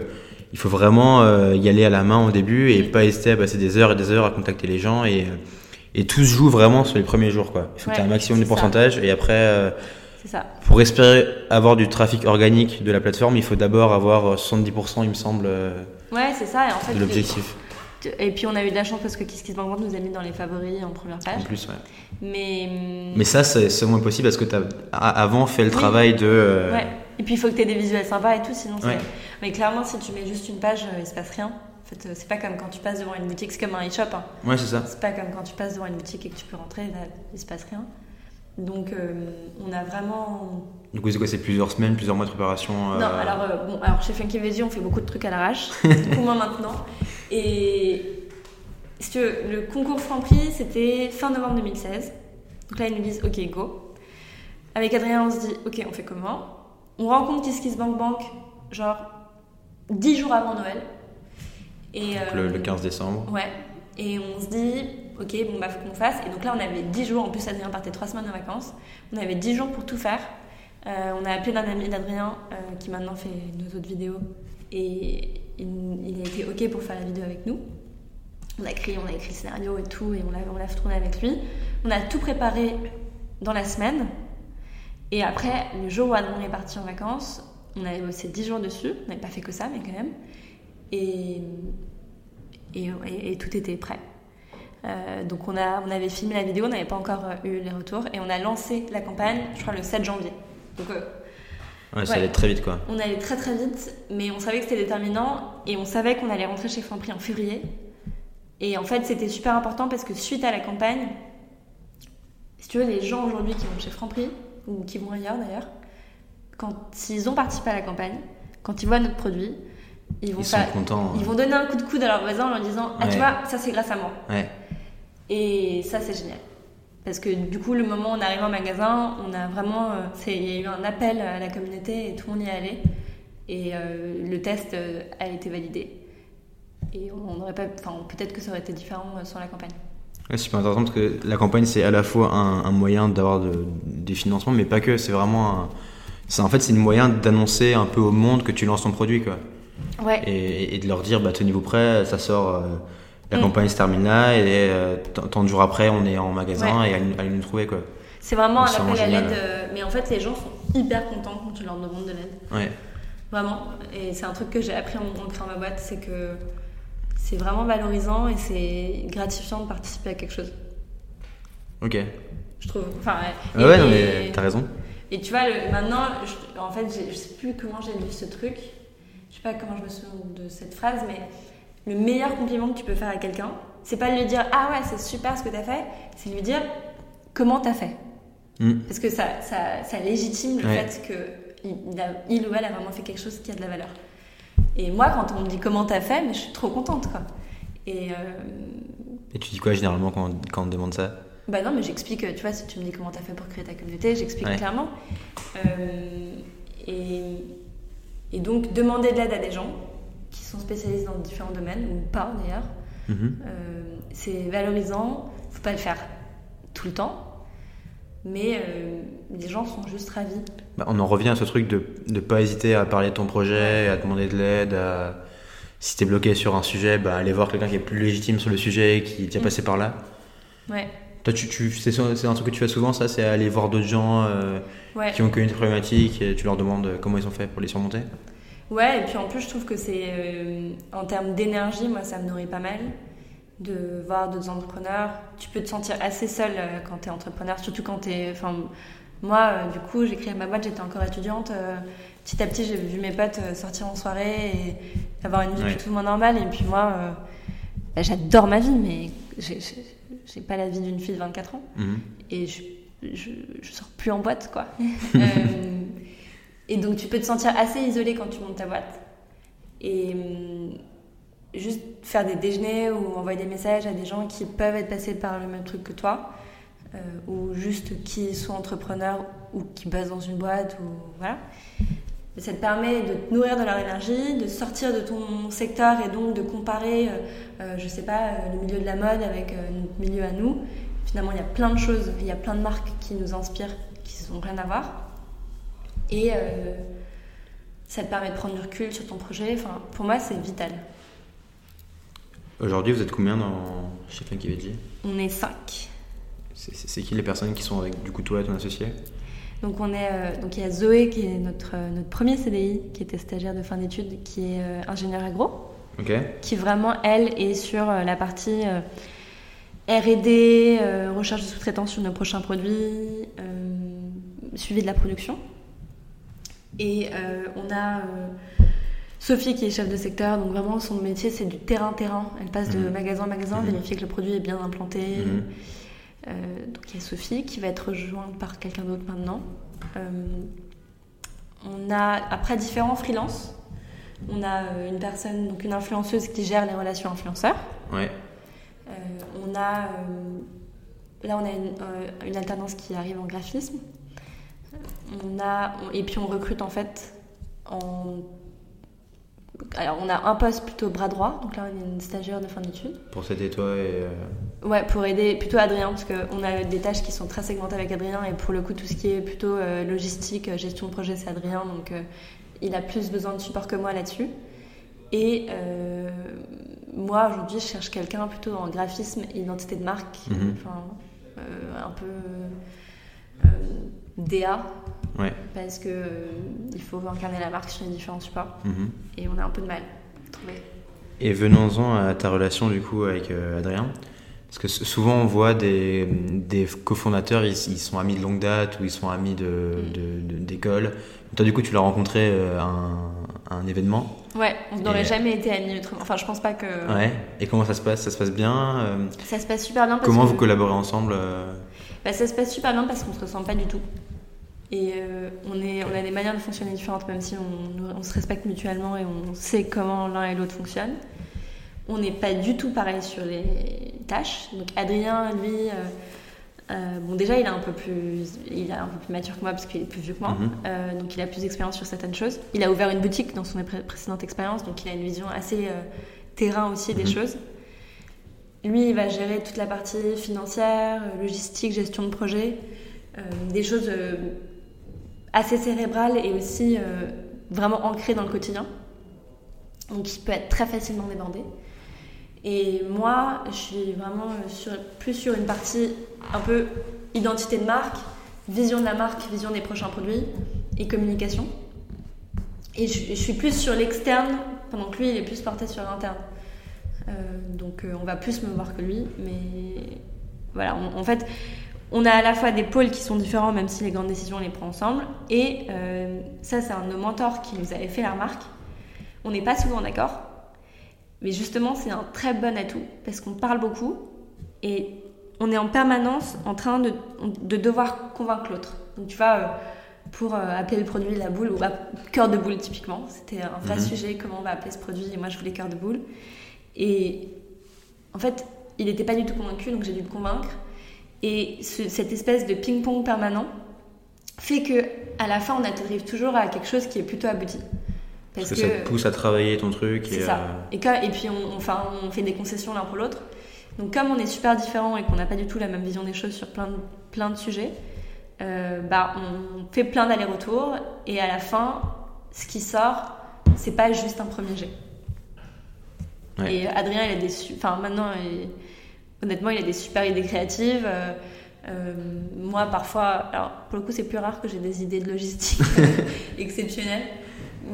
il faut vraiment y aller à la main au début et pas hésiter à passer des heures et des heures à contacter les gens et, et tout se joue vraiment sur les premiers jours. Quoi. Il faut que tu aies un maximum de pourcentage et après, ça. pour espérer avoir du trafic organique de la plateforme, il faut d'abord avoir 70%, il me semble, ouais, c'est ça. Et en fait, de l'objectif. Et puis on a eu de la chance parce que KissKissBankBank nous a mis dans les favoris en première page. En plus, ouais. Mais, Mais ça, c'est moins possible parce que tu as avant fait le travail de. Euh, ouais. Et puis il faut que tu aies des visuels sympas et tout, sinon ouais. Mais clairement, si tu mets juste une page, euh, il se passe rien. En fait, euh, c'est pas comme quand tu passes devant une boutique, c'est comme un e-shop. Hein. Ouais, c'est ça. C'est pas comme quand tu passes devant une boutique et que tu peux rentrer, là, il se passe rien. Donc on a vraiment. Du coup, c'est quoi C'est plusieurs semaines, plusieurs mois de préparation Non, alors, bon, alors chez Funky on fait beaucoup de trucs à l'arrache, beaucoup moins maintenant. Et le concours Franprix, c'était fin novembre 2016. Donc là, ils nous disent OK, go. Avec Adrien, on se dit OK, on fait comment? On rencontre KissKissBankBank, Bank, genre 10 jours avant Noël. Et, le, 15 euh, décembre. Ouais. Et on se dit OK, bon, bah, faut qu'on fasse. Et donc là, on avait 10 jours. En plus, Adrien partait 3 semaines en vacances. On avait 10 jours pour tout faire. Euh, on a appelé un ami d'Adrien euh, qui maintenant fait nos autres vidéos. Et il, il a été OK pour faire la vidéo avec nous. On a écrit, on a écrit le scénario et tout, et on l'a, on l'a tourné avec lui. On a tout préparé dans la semaine. Et après, le jour où on est parti en vacances, on avait bossé 10 jours dessus. On n'avait pas fait que ça, mais quand même. Et, et, tout était prêt. Euh, donc on, a, on avait filmé la vidéo, on n'avait pas encore euh, eu les retours. Et on a lancé la campagne, je crois, le 7 janvier. Donc, euh, ouais, ça allait très vite, quoi. On allait très très vite, mais on savait que c'était déterminant. Et on savait qu'on allait rentrer chez Franprix en février. Et en fait, c'était super important parce que suite à la campagne, si tu veux, les gens aujourd'hui qui vont chez Franprix, ou qui vont ailleurs d'ailleurs, quand ils ont participé à la campagne, quand ils voient notre produit, ils vont, ils, contents, ils vont donner un coup de coude à leurs voisins en leur disant Ah, tu vois, ça c'est grâce à moi. Et ça, c'est génial. Parce que du coup, le moment où on arrive en magasin, on a vraiment. Euh, il y a eu un appel à la communauté et tout le monde y est allé. Et euh, le test euh, a été validé. Et on n'aurait pas, enfin, peut-être que ça aurait été différent euh, sans la campagne. c'est super intéressant parce que la campagne c'est à la fois un, moyen d'avoir des financements, mais pas que. C'est vraiment, c'est en fait c'est une moyen d'annoncer un peu au monde que tu lances ton produit, quoi. Ouais. Et, de leur dire, bah tenez-vous prêt, ça sort. Euh, la mm. campagne se termine là et euh, tant de jours après on est en magasin et allez, nous trouver quoi. C'est vraiment un appel à l'aide, mais en fait les gens sont hyper contents quand tu leur demandes de l'aide. Ouais. Vraiment, et c'est un truc que j'ai appris en, en créant ma boîte, c'est que c'est vraiment valorisant et c'est gratifiant de participer à quelque chose. Ok. Je trouve. Enfin, ouais, non, mais t'as raison. Et tu vois, maintenant, en fait, je sais plus comment j'ai lu ce truc. Je sais pas comment je me souviens de cette phrase, mais le meilleur compliment que tu peux faire à quelqu'un, c'est pas de lui dire Ah ouais, c'est super ce que t'as fait, c'est de lui dire Comment t'as fait? Hmm. Parce que ça, ça, ça légitime le fait qu'il il ou elle a vraiment fait quelque chose qui a de la valeur. Et moi, quand on me dit comment t'as fait, mais je suis trop contente, quoi. Et, euh, et tu dis quoi généralement quand, quand on te demande ça? Bah non, mais j'explique, tu vois, si tu me dis comment t'as fait pour créer ta communauté, j'explique clairement. Euh, et, et, donc, demander de l'aide à des gens qui sont spécialisés dans différents domaines, ou pas d'ailleurs, mm-hmm. euh, c'est valorisant, faut pas le faire tout le temps, mais euh, les gens sont juste ravis. Bah, on en revient à ce truc de ne pas hésiter à parler de ton projet, à demander de l'aide. Si tu es bloqué sur un sujet, bah, aller voir quelqu'un qui est plus légitime sur le sujet, qui est déjà mm. passé par là. Ouais. Toi, tu, tu c'est un truc que tu fais souvent, ça C'est aller voir d'autres gens euh, qui ont connu des problématiques et tu leur demandes comment ils ont fait pour les surmonter? Ouais, et puis en plus, je trouve que c'est. Euh, en termes d'énergie, moi, ça me nourrit pas mal de voir d'autres entrepreneurs. Tu peux te sentir assez seul euh, quand tu es entrepreneur, surtout quand tu es. Enfin, moi, euh, du coup, j'ai créé ma boîte, j'étais encore étudiante. Euh, petit à petit, j'ai vu mes potes sortir en soirée et avoir une vie ouais. plus ou moins normale. Et puis moi, bah, j'adore ma vie, mais j'ai pas la vie d'une fille de 24 ans. Mhm. Et je, je, je, sors plus en boîte, quoi. et donc, tu peux te sentir assez isolé quand tu montes ta boîte. Et hum, juste faire des déjeuners ou envoyer des messages à des gens qui peuvent être passés par le même truc que toi, euh, ou juste qui sont entrepreneurs ou qui bossent dans une boîte, ou voilà. Ça te permet de te nourrir de leur énergie, de sortir de ton secteur et donc de comparer, euh, euh, je sais pas, le milieu de la mode avec notre milieu à nous. Finalement, il y a plein de choses, il y a plein de marques qui nous inspirent, qui n'ont rien à voir. Et ça te permet de prendre du recul sur ton projet. Enfin, pour moi, c'est vital. Aujourd'hui, vous êtes combien dans chez Funky Veggie On est 5. C'est qui les personnes qui sont avec du coup toi et ton associé? Donc on est euh, donc il y a Zoé qui est notre euh, notre premier CDI qui était stagiaire de fin d'études qui est euh, ingénieur agro. Qui vraiment elle est sur la partie R&D, recherche de sous-traitance sur nos prochains produits, suivi de la production. Et on a Sophie qui est chef de secteur, donc vraiment son métier c'est du terrain-terrain. Elle passe de mhm. magasin en magasin, mhm. vérifier que le produit est bien implanté. Mhm. Euh, donc il y a Sophie qui va être rejointe par quelqu'un d'autre maintenant. Euh, on a après différents freelances. On a euh, une personne, donc une influenceuse qui gère les relations influenceurs. Ouais. on a là on a une, une, alternance qui arrive en graphisme. On a et puis on recrute en fait en alors, on a un poste plutôt bras droit, donc là, on est une stagiaire de fin d'études. Pour s'aider toi et. Euh, ouais, pour aider plutôt Adrien, parce qu'on a des tâches qui sont très segmentées avec Adrien, et pour le coup, tout ce qui est plutôt euh, logistique, euh, gestion de projet, c'est Adrien, donc il a plus besoin de support que moi là-dessus. Et moi, aujourd'hui, je cherche quelqu'un plutôt en graphisme et identité de marque, mhm. enfin, un peu DA, parce que euh, il faut incarner la marque sur les différents supports. Mhm. Et on a un peu de mal à trouver. Et venons-en à ta relation du coup avec euh, Adrien. Parce que souvent on voit des, des cofondateurs, ils, ils, sont amis de longue date ou ils sont amis d'école. De, de, Toi du coup tu l'as rencontré euh, à un, un, événement? Ouais, on n'aurait jamais été amis autrement. Enfin je pense pas que... Ouais, et comment ça se passe? Ça se passe bien Ça se passe super bien. Parce comment vous collaborez ensemble bah, Ça se passe super bien parce qu'on se ressemble pas du tout. Et euh, on, est, on a des manières de fonctionner différentes, même si on, on se respecte mutuellement et on sait comment l'un et l'autre fonctionnent. On n'est pas du tout pareil sur les tâches. Donc Adrien, lui, euh, euh, bon déjà il est un peu plus, il est un peu plus mature que moi parce qu'il est plus vieux que moi, mhm. donc il a plus d'expérience sur certaines choses. Il a ouvert une boutique dans son précédente expérience, donc il a une vision assez terrain aussi des mhm. choses. Lui, il va gérer toute la partie financière, logistique, gestion de projet, des choses assez cérébral et aussi euh, vraiment ancré dans le quotidien. Donc il peut être très facilement débordé. Et moi, je suis vraiment plus sur une partie un peu identité de marque, vision de la marque, vision des prochains produits et communication. Et je, suis plus sur l'externe, pendant que lui, il est plus porté sur l'interne. Euh, donc euh, on va plus me voir que lui. Mais voilà, en fait, on a à la fois des pôles qui sont différents, même si les grandes décisions on les prend ensemble. Et euh, ça, c'est un de nos mentors qui nous avait fait la remarque. On n'est pas souvent d'accord, mais justement, c'est un très bon atout parce qu'on parle beaucoup et on est en permanence en train de, devoir convaincre l'autre. Donc, tu vois, euh, pour euh, appeler le produit la boule ou cœur de boule, typiquement, c'était un vrai mhm. sujet comment on va appeler ce produit et moi, je voulais cœur de boule. Et en fait, il n'était pas du tout convaincu, donc j'ai dû le convaincre. Et cette espèce de ping-pong permanent fait que à la fin, on arrive toujours à quelque chose qui est plutôt abouti. Parce, que, ça te pousse à travailler ton truc. C'est ça. Et, et puis, on, enfin, on fait des concessions l'un pour l'autre. Donc, comme on est super différents et qu'on n'a pas du tout la même vision des choses sur plein de, plein de sujets, euh, bah, on fait plein d'allers-retours. Et à la fin, ce qui sort, c'est pas juste un premier jet. Et Adrien, il a des. Enfin, maintenant, il honnêtement, il a des super idées créatives. Euh, euh, moi, parfois, alors pour le coup, c'est plus rare que j'ai des idées de logistique exceptionnelles.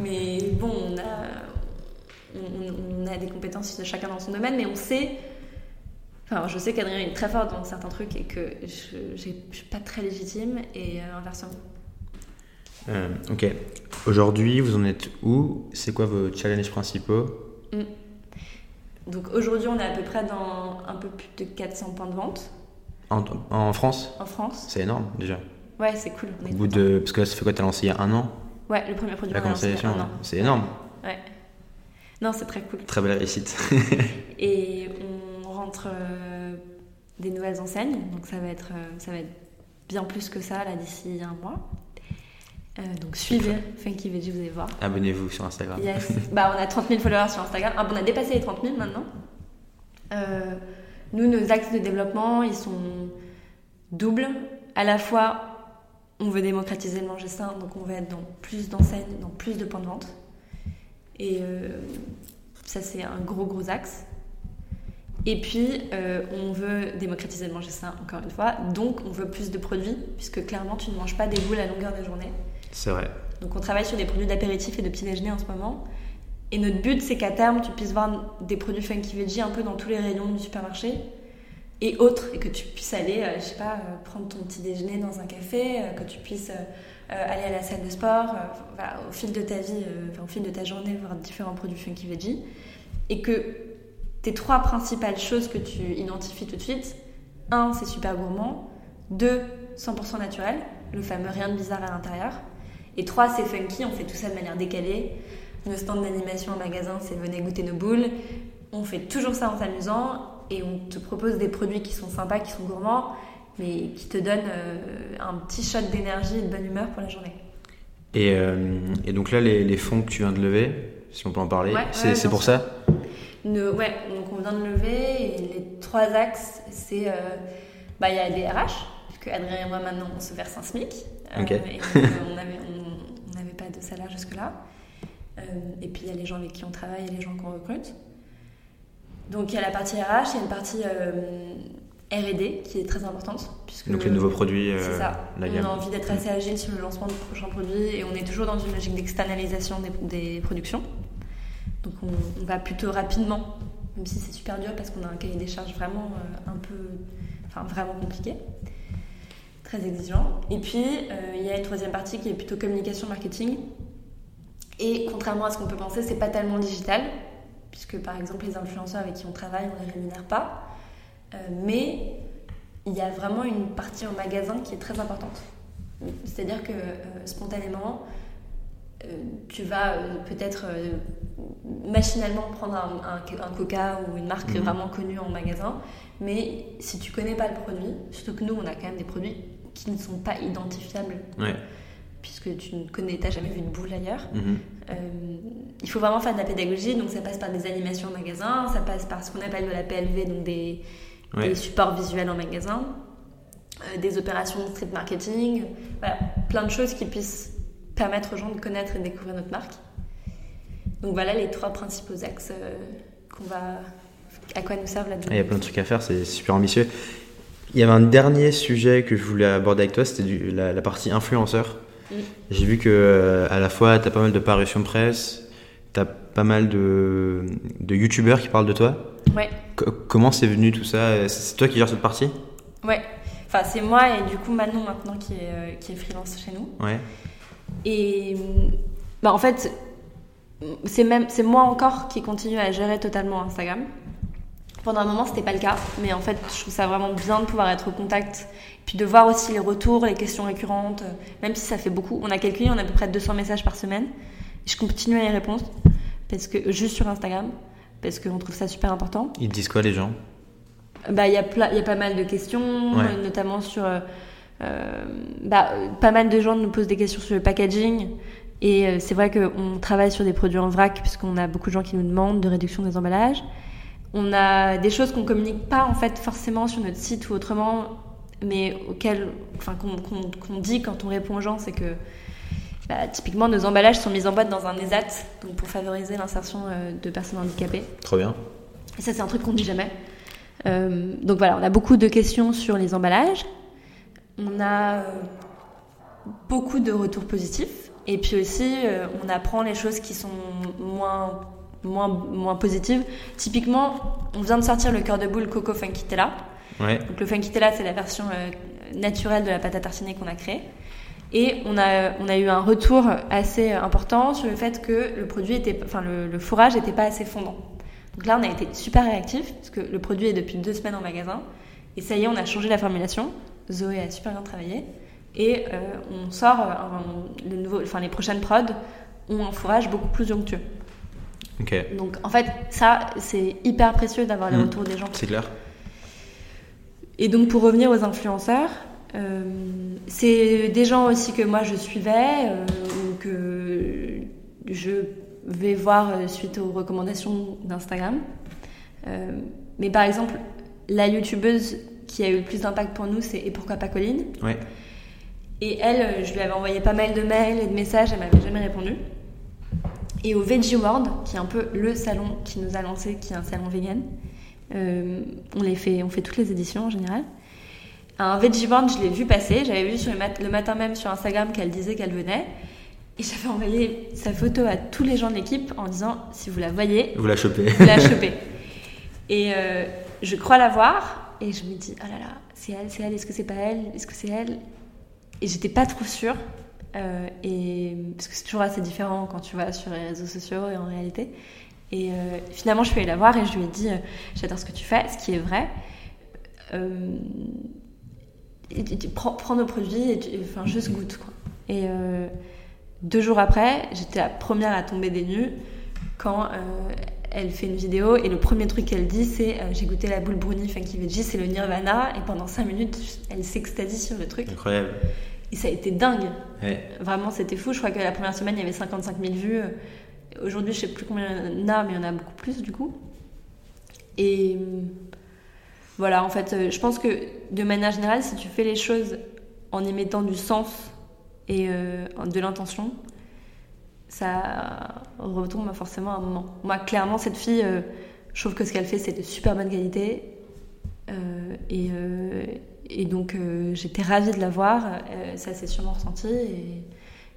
Mais bon, on a, on, a des compétences chacun dans son domaine, mais on sait. Enfin, je sais qu'Adrien est très fort dans certains trucs et que je ne suis pas très légitime et euh, inversement. ok. Aujourd'hui, vous en êtes où? C'est quoi vos challenges principaux? Mm. Donc aujourd'hui, on est à peu près dans un peu plus de 400 points de vente. En, France En France. C'est énorme déjà. Ouais, c'est cool. Au bout de... Parce que là, ça fait quoi T'as lancé il y a un an Ouais, le premier produit. La constellation, c'est énorme. Ouais. Non, c'est très cool. Très belle réussite. Et on rentre euh, des nouvelles enseignes, donc ça va être, euh, ça va être bien plus que ça là d'ici un mois. Euh, donc suivez Funky Veggie, vous allez voir. Abonnez-vous sur Instagram. Yes. bah, on a 30 000 followers sur Instagram. Ah, on a dépassé les 30 000 maintenant. Euh, nous, nos axes de développement, ils sont doubles. À la fois, on veut démocratiser le manger sain, donc on veut être dans plus d'enseignes, dans plus de points de vente. Et euh, ça, c'est un gros, gros axe. Et puis, euh, on veut démocratiser le manger sain, encore une fois. Donc, on veut plus de produits, puisque clairement, tu ne manges pas des boules à longueur de journée. C'est vrai. Donc, on travaille sur des produits d'apéritif et de petit déjeuner en ce moment. Et notre but, c'est qu'à terme, tu puisses voir des produits funky veggie un peu dans tous les rayons du supermarché et autres, et que tu puisses aller, euh, je sais pas, euh, prendre ton petit déjeuner dans un café, euh, que tu puisses aller à la salle de sport, voilà, au fil de ta vie, au fil de ta journée, voir différents produits funky veggie, et que tes trois principales choses que tu identifies tout de suite, un, c'est super gourmand, deux, 100% naturel, le fameux rien de bizarre à l'intérieur, et trois, c'est funky, on fait tout ça de manière décalée. Nos stands d'animation en magasin, c'est venez goûter nos boules. On fait toujours ça en s'amusant et on te propose des produits qui sont sympas, qui sont gourmands, mais qui te donnent euh, un petit shot d'énergie et de bonne humeur pour la journée. Et, euh, et donc là, les, les, fonds que tu viens de lever, si on peut en parler, c'est pour ça? Ouais, donc on vient de lever et les trois axes, c'est. Euh, bah, il y a des RH, puisque Adrien et moi maintenant on se verse un SMIC. Et on salaire jusque-là. et puis il y a les gens avec qui on travaille et les gens qu'on recrute. Donc il y a la partie RH, il y a une partie euh, R&D qui est très importante. Puisque Donc les nouveaux produits, euh, ça. on a envie d'être assez agile sur le lancement de prochains produits et on est toujours dans une logique d'externalisation des, productions. Donc on, va plutôt rapidement, même si c'est super dur parce qu'on a un cahier des charges vraiment euh, un peu, enfin vraiment compliqué, très exigeant. Et puis il y a une troisième partie qui est plutôt communication marketing. Et contrairement à ce qu'on peut penser, c'est pas tellement digital puisque par exemple les influenceurs avec qui on travaille, on les rémunère pas. Euh, mais il y a vraiment une partie en magasin qui est très importante. C'est-à-dire que euh, spontanément, euh, tu vas peut-être machinalement prendre un, Coca ou une marque mhm. vraiment connue en magasin, mais si tu connais pas le produit, surtout que nous on a quand même des produits qui ne sont pas identifiables. Ouais puisque tu ne connais, t'as jamais vu de boule ailleurs. Mhm. Euh, il faut vraiment faire de la pédagogie, donc ça passe par des animations en magasin, ça passe par ce qu'on appelle de la PLV, donc des, supports visuels en magasin, euh, des opérations de street marketing, voilà, plein de choses qui puissent permettre aux gens de connaître et de découvrir notre marque. Donc voilà les trois principaux axes euh, qu'on va, à quoi nous servent la Il y a plein de trucs à faire, c'est super ambitieux. Il y avait un dernier sujet que je voulais aborder avec toi, c'était la, la, partie influenceur. J'ai vu que euh, à la fois tu as pas mal de parutions presse, tu as pas mal de, de youtubeurs qui parlent de toi. Ouais. comment c'est venu tout ça? C'est toi qui gères cette partie? Ouais. Enfin, c'est moi et du coup Manon maintenant qui est, euh, qui est freelance chez nous. Ouais. Et bah, en fait, c'est même c'est moi encore qui continue à gérer totalement Instagram. Pendant un moment, c'était pas le cas, mais en fait, je trouve ça vraiment bien de pouvoir être au contact, puis de voir aussi les retours, les questions récurrentes, même si ça fait beaucoup. On a calculé, on a à peu près 200 messages par semaine. Je continue à y répondre, parce que juste sur Instagram, parce qu'on trouve ça super important. Ils disent quoi les gens? Bah, il y a il y a pas mal de questions, notamment sur euh, bah, pas mal de gens nous posent des questions sur le packaging. Et euh, c'est vrai qu'on travaille sur des produits en vrac, puisqu'on a beaucoup de gens qui nous demandent de réduction des emballages. On a des choses qu'on communique pas en fait forcément sur notre site ou autrement, mais auxquelles, enfin, qu'on dit quand on répond aux gens, c'est que bah, typiquement nos emballages sont mis en boîte dans un ESAT, donc pour favoriser l'insertion euh, de personnes handicapées. Trop bien. Et ça c'est un truc qu'on dit jamais. Euh, donc voilà, on a beaucoup de questions sur les emballages. On a euh, beaucoup de retours positifs. Et puis aussi, on apprend les choses qui sont moins moins, moins positive. Typiquement, on vient de sortir le cœur de boule Coco Funkitella. Ouais. Donc le Funkitella, c'est la version euh, naturelle de la pâte à tartiner qu'on a créée. Et on a, on a eu un retour assez important sur le fait que le produit était, enfin le, fourrage n'était pas assez fondant. Donc là, on a été super réactif parce que le produit est depuis deux semaines en magasin. Et ça y est, on a changé la formulation. Zoé a super bien travaillé. Et euh, on sort euh, le nouveau, enfin, les prochaines prods ont un fourrage beaucoup plus onctueux. Donc en fait, ça, c'est hyper précieux d'avoir les hmm. retours des gens. C'est clair. Et donc pour revenir aux influenceurs, euh, c'est des gens aussi que moi je suivais euh, ou que je vais voir suite aux recommandations d'Instagram. mais par exemple, la youtubeuse qui a eu le plus d'impact pour nous, c'est Et pourquoi pas Colline ouais. Et elle, je lui avais envoyé pas mal de mails et de messages, elle m'avait jamais répondu. Et au Veggie World, qui est un peu le salon qui nous a lancé, qui est un salon vegan, on, les fait, on fait toutes les éditions en général. Un Veggie World, je l'ai vu passer, j'avais vu sur le, matin même sur Instagram qu'elle disait qu'elle venait. Et j'avais envoyé sa photo à tous les gens de l'équipe en disant si vous la voyez, vous la chopez. Vous la chopez. et je crois la voir et je me dis oh là là, c'est elle, c'est elle, est-ce que c'est pas elle, est-ce que c'est elle? Et j'étais pas trop sûre. Euh, et parce que c'est toujours assez différent quand tu vas sur les réseaux sociaux et en réalité. Et euh, finalement, je suis allée la voir et je lui ai dit euh, J'adore ce que tu fais, ce qui est vrai. Et, prends, prends, nos produits et enfin, juste goûte. Quoi. Et deux jours après, j'étais la première à tomber des nues quand elle fait une vidéo et le premier truc qu'elle dit c'est j'ai goûté la boule brownie funky veggie c'est le nirvana et pendant cinq minutes elle s'extasie sur le truc incroyable et ça a été dingue. Vraiment, c'était fou. Je crois que la première semaine, il y avait 55 000 vues. Aujourd'hui, je sais plus combien il y en a, mais il y en a beaucoup plus du coup. Et voilà, en fait, je pense que de manière générale, si tu fais les choses en y mettant du sens et euh, de l'intention, ça retombe forcément à un moment. Moi, clairement, cette fille, euh, je trouve que ce qu'elle fait, c'est de super bonne qualité. Euh, et, et donc euh, j'étais ravie de la voir, euh, ça s'est sûrement ressenti. Et,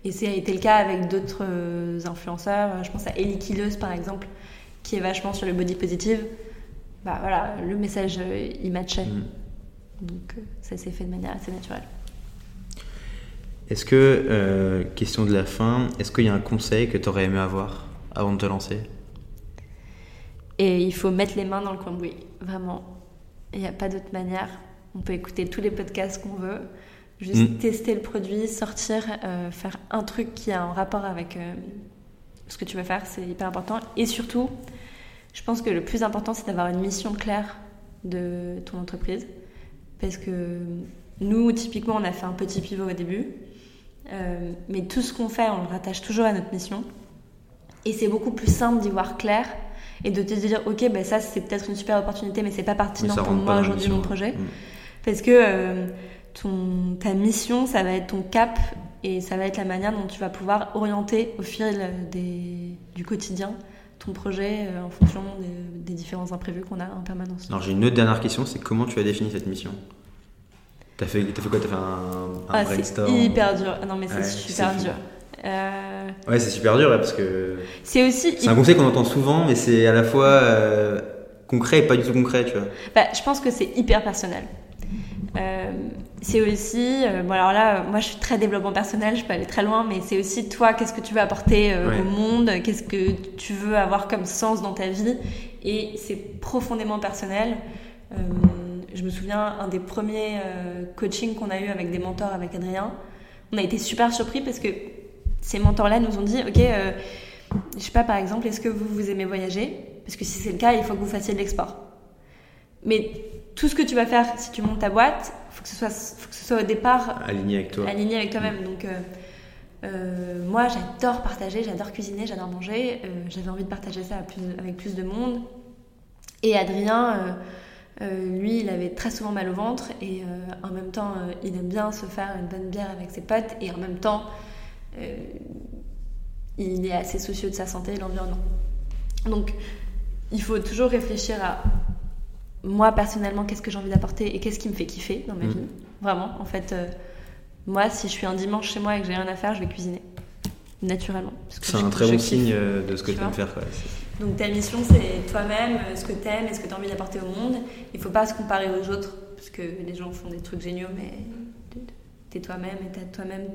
et ça a été le cas avec d'autres euh, influenceurs. Je pense à Ellie Killeuse par exemple, qui est vachement sur le body positive. Bah voilà, le message il matchait. Mm. Donc ça s'est fait de manière assez naturelle. Est-ce que, question de la fin, est-ce qu'il y a un conseil que tu aurais aimé avoir avant de te lancer? Et il faut mettre les mains dans le cambouis, vraiment. Il n'y a pas d'autre manière. On peut écouter tous les podcasts qu'on veut, juste mm. tester le produit, sortir, euh, faire un truc qui a un rapport avec euh, ce que tu veux faire, c'est hyper important. Et surtout, je pense que le plus important, c'est d'avoir une mission claire de ton entreprise. Parce que nous, typiquement, on a fait un petit pivot au début. Euh, mais tout ce qu'on fait, on le rattache toujours à notre mission. Et c'est beaucoup plus simple d'y voir clair et de te dire, ok, ben ça c'est peut-être une super opportunité, mais c'est pas pertinent pour moi aujourd'hui mon projet. Mm. Parce que euh, ton, ta mission, ça va être ton cap et ça va être la manière dont tu vas pouvoir orienter au fil des, du quotidien ton projet euh, en fonction des, différents imprévus qu'on a en permanence. Alors j'ai une autre dernière question, c'est comment tu as défini cette mission? T'as fait, as fait quoi? T'as fait un, un ah, brainstorm? C'est hyper dur. Non mais c'est super dur. Euh... Ouais, c'est super dur parce que. C'est aussi. C'est un conseil qu'on entend souvent, mais c'est à la fois euh, concret et pas du tout concret, tu vois. Bah, je pense que c'est hyper personnel. Euh, c'est aussi, euh, bon alors là, moi je suis très développement personnel, je peux aller très loin, mais c'est aussi toi, qu'est-ce que tu veux apporter euh, au monde, qu'est-ce que tu veux avoir comme sens dans ta vie, et c'est profondément personnel. Je me souviens, un des premiers coachings qu'on a eu avec des mentors, avec Adrien, on a été super surpris parce que ces mentors-là nous ont dit, ok, je sais pas par exemple, est-ce que vous, vous aimez voyager? Parce que si c'est le cas, il faut que vous fassiez de l'export. Mais tout ce que tu vas faire si tu montes ta boîte, faut que ce soit, faut que ce soit au départ aligné avec toi, aligné avec toi-même. Donc euh, euh, moi, j'adore partager, j'adore cuisiner, j'adore manger. Euh, j'avais envie de partager ça avec plus de monde. Et Adrien, lui, il avait très souvent mal au ventre et en même temps, il aime bien se faire une bonne bière avec ses potes et en même temps, il est assez soucieux de sa santé et de l'environnement. Donc, il faut toujours réfléchir à moi personnellement, qu'est-ce que j'ai envie d'apporter et qu'est-ce qui me fait kiffer dans ma mm. vie. Vraiment, en fait, euh, moi, si je suis un dimanche chez moi et que j'ai rien à faire, je vais cuisiner naturellement. C'est un très bon signe euh, de ce que tu aimes faire. Donc ta mission, c'est toi-même, euh, ce que tu aimes et ce que tu as envie d'apporter au monde. Il faut pas se comparer aux autres, parce que les gens font des trucs géniaux, mais tu es toi-même et tu toi-même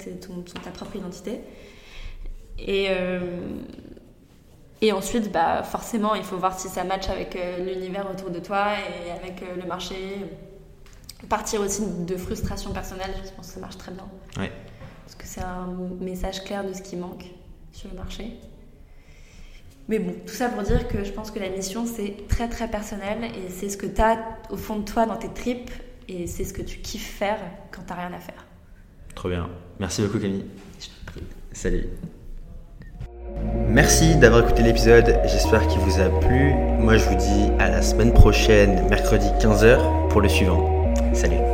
ta propre identité. Et et ensuite, bah, forcément, il faut voir si ça match avec euh, l'univers autour de toi et avec euh, le marché. Partir aussi de frustration personnelle, je pense que ça marche très bien. Parce que c'est un message clair de ce qui manque sur le marché. Mais bon, tout ça pour dire que je pense que la mission, c'est très très personnel et c'est ce que tu as au fond de toi dans tes tripes et c'est ce que tu kiffes faire quand tu rien à faire. Trop bien. Merci beaucoup Camille. Salut. Merci d'avoir écouté l'épisode, j'espère qu'il vous a plu. Moi je vous dis à la semaine prochaine, mercredi 15h, pour le suivant. Salut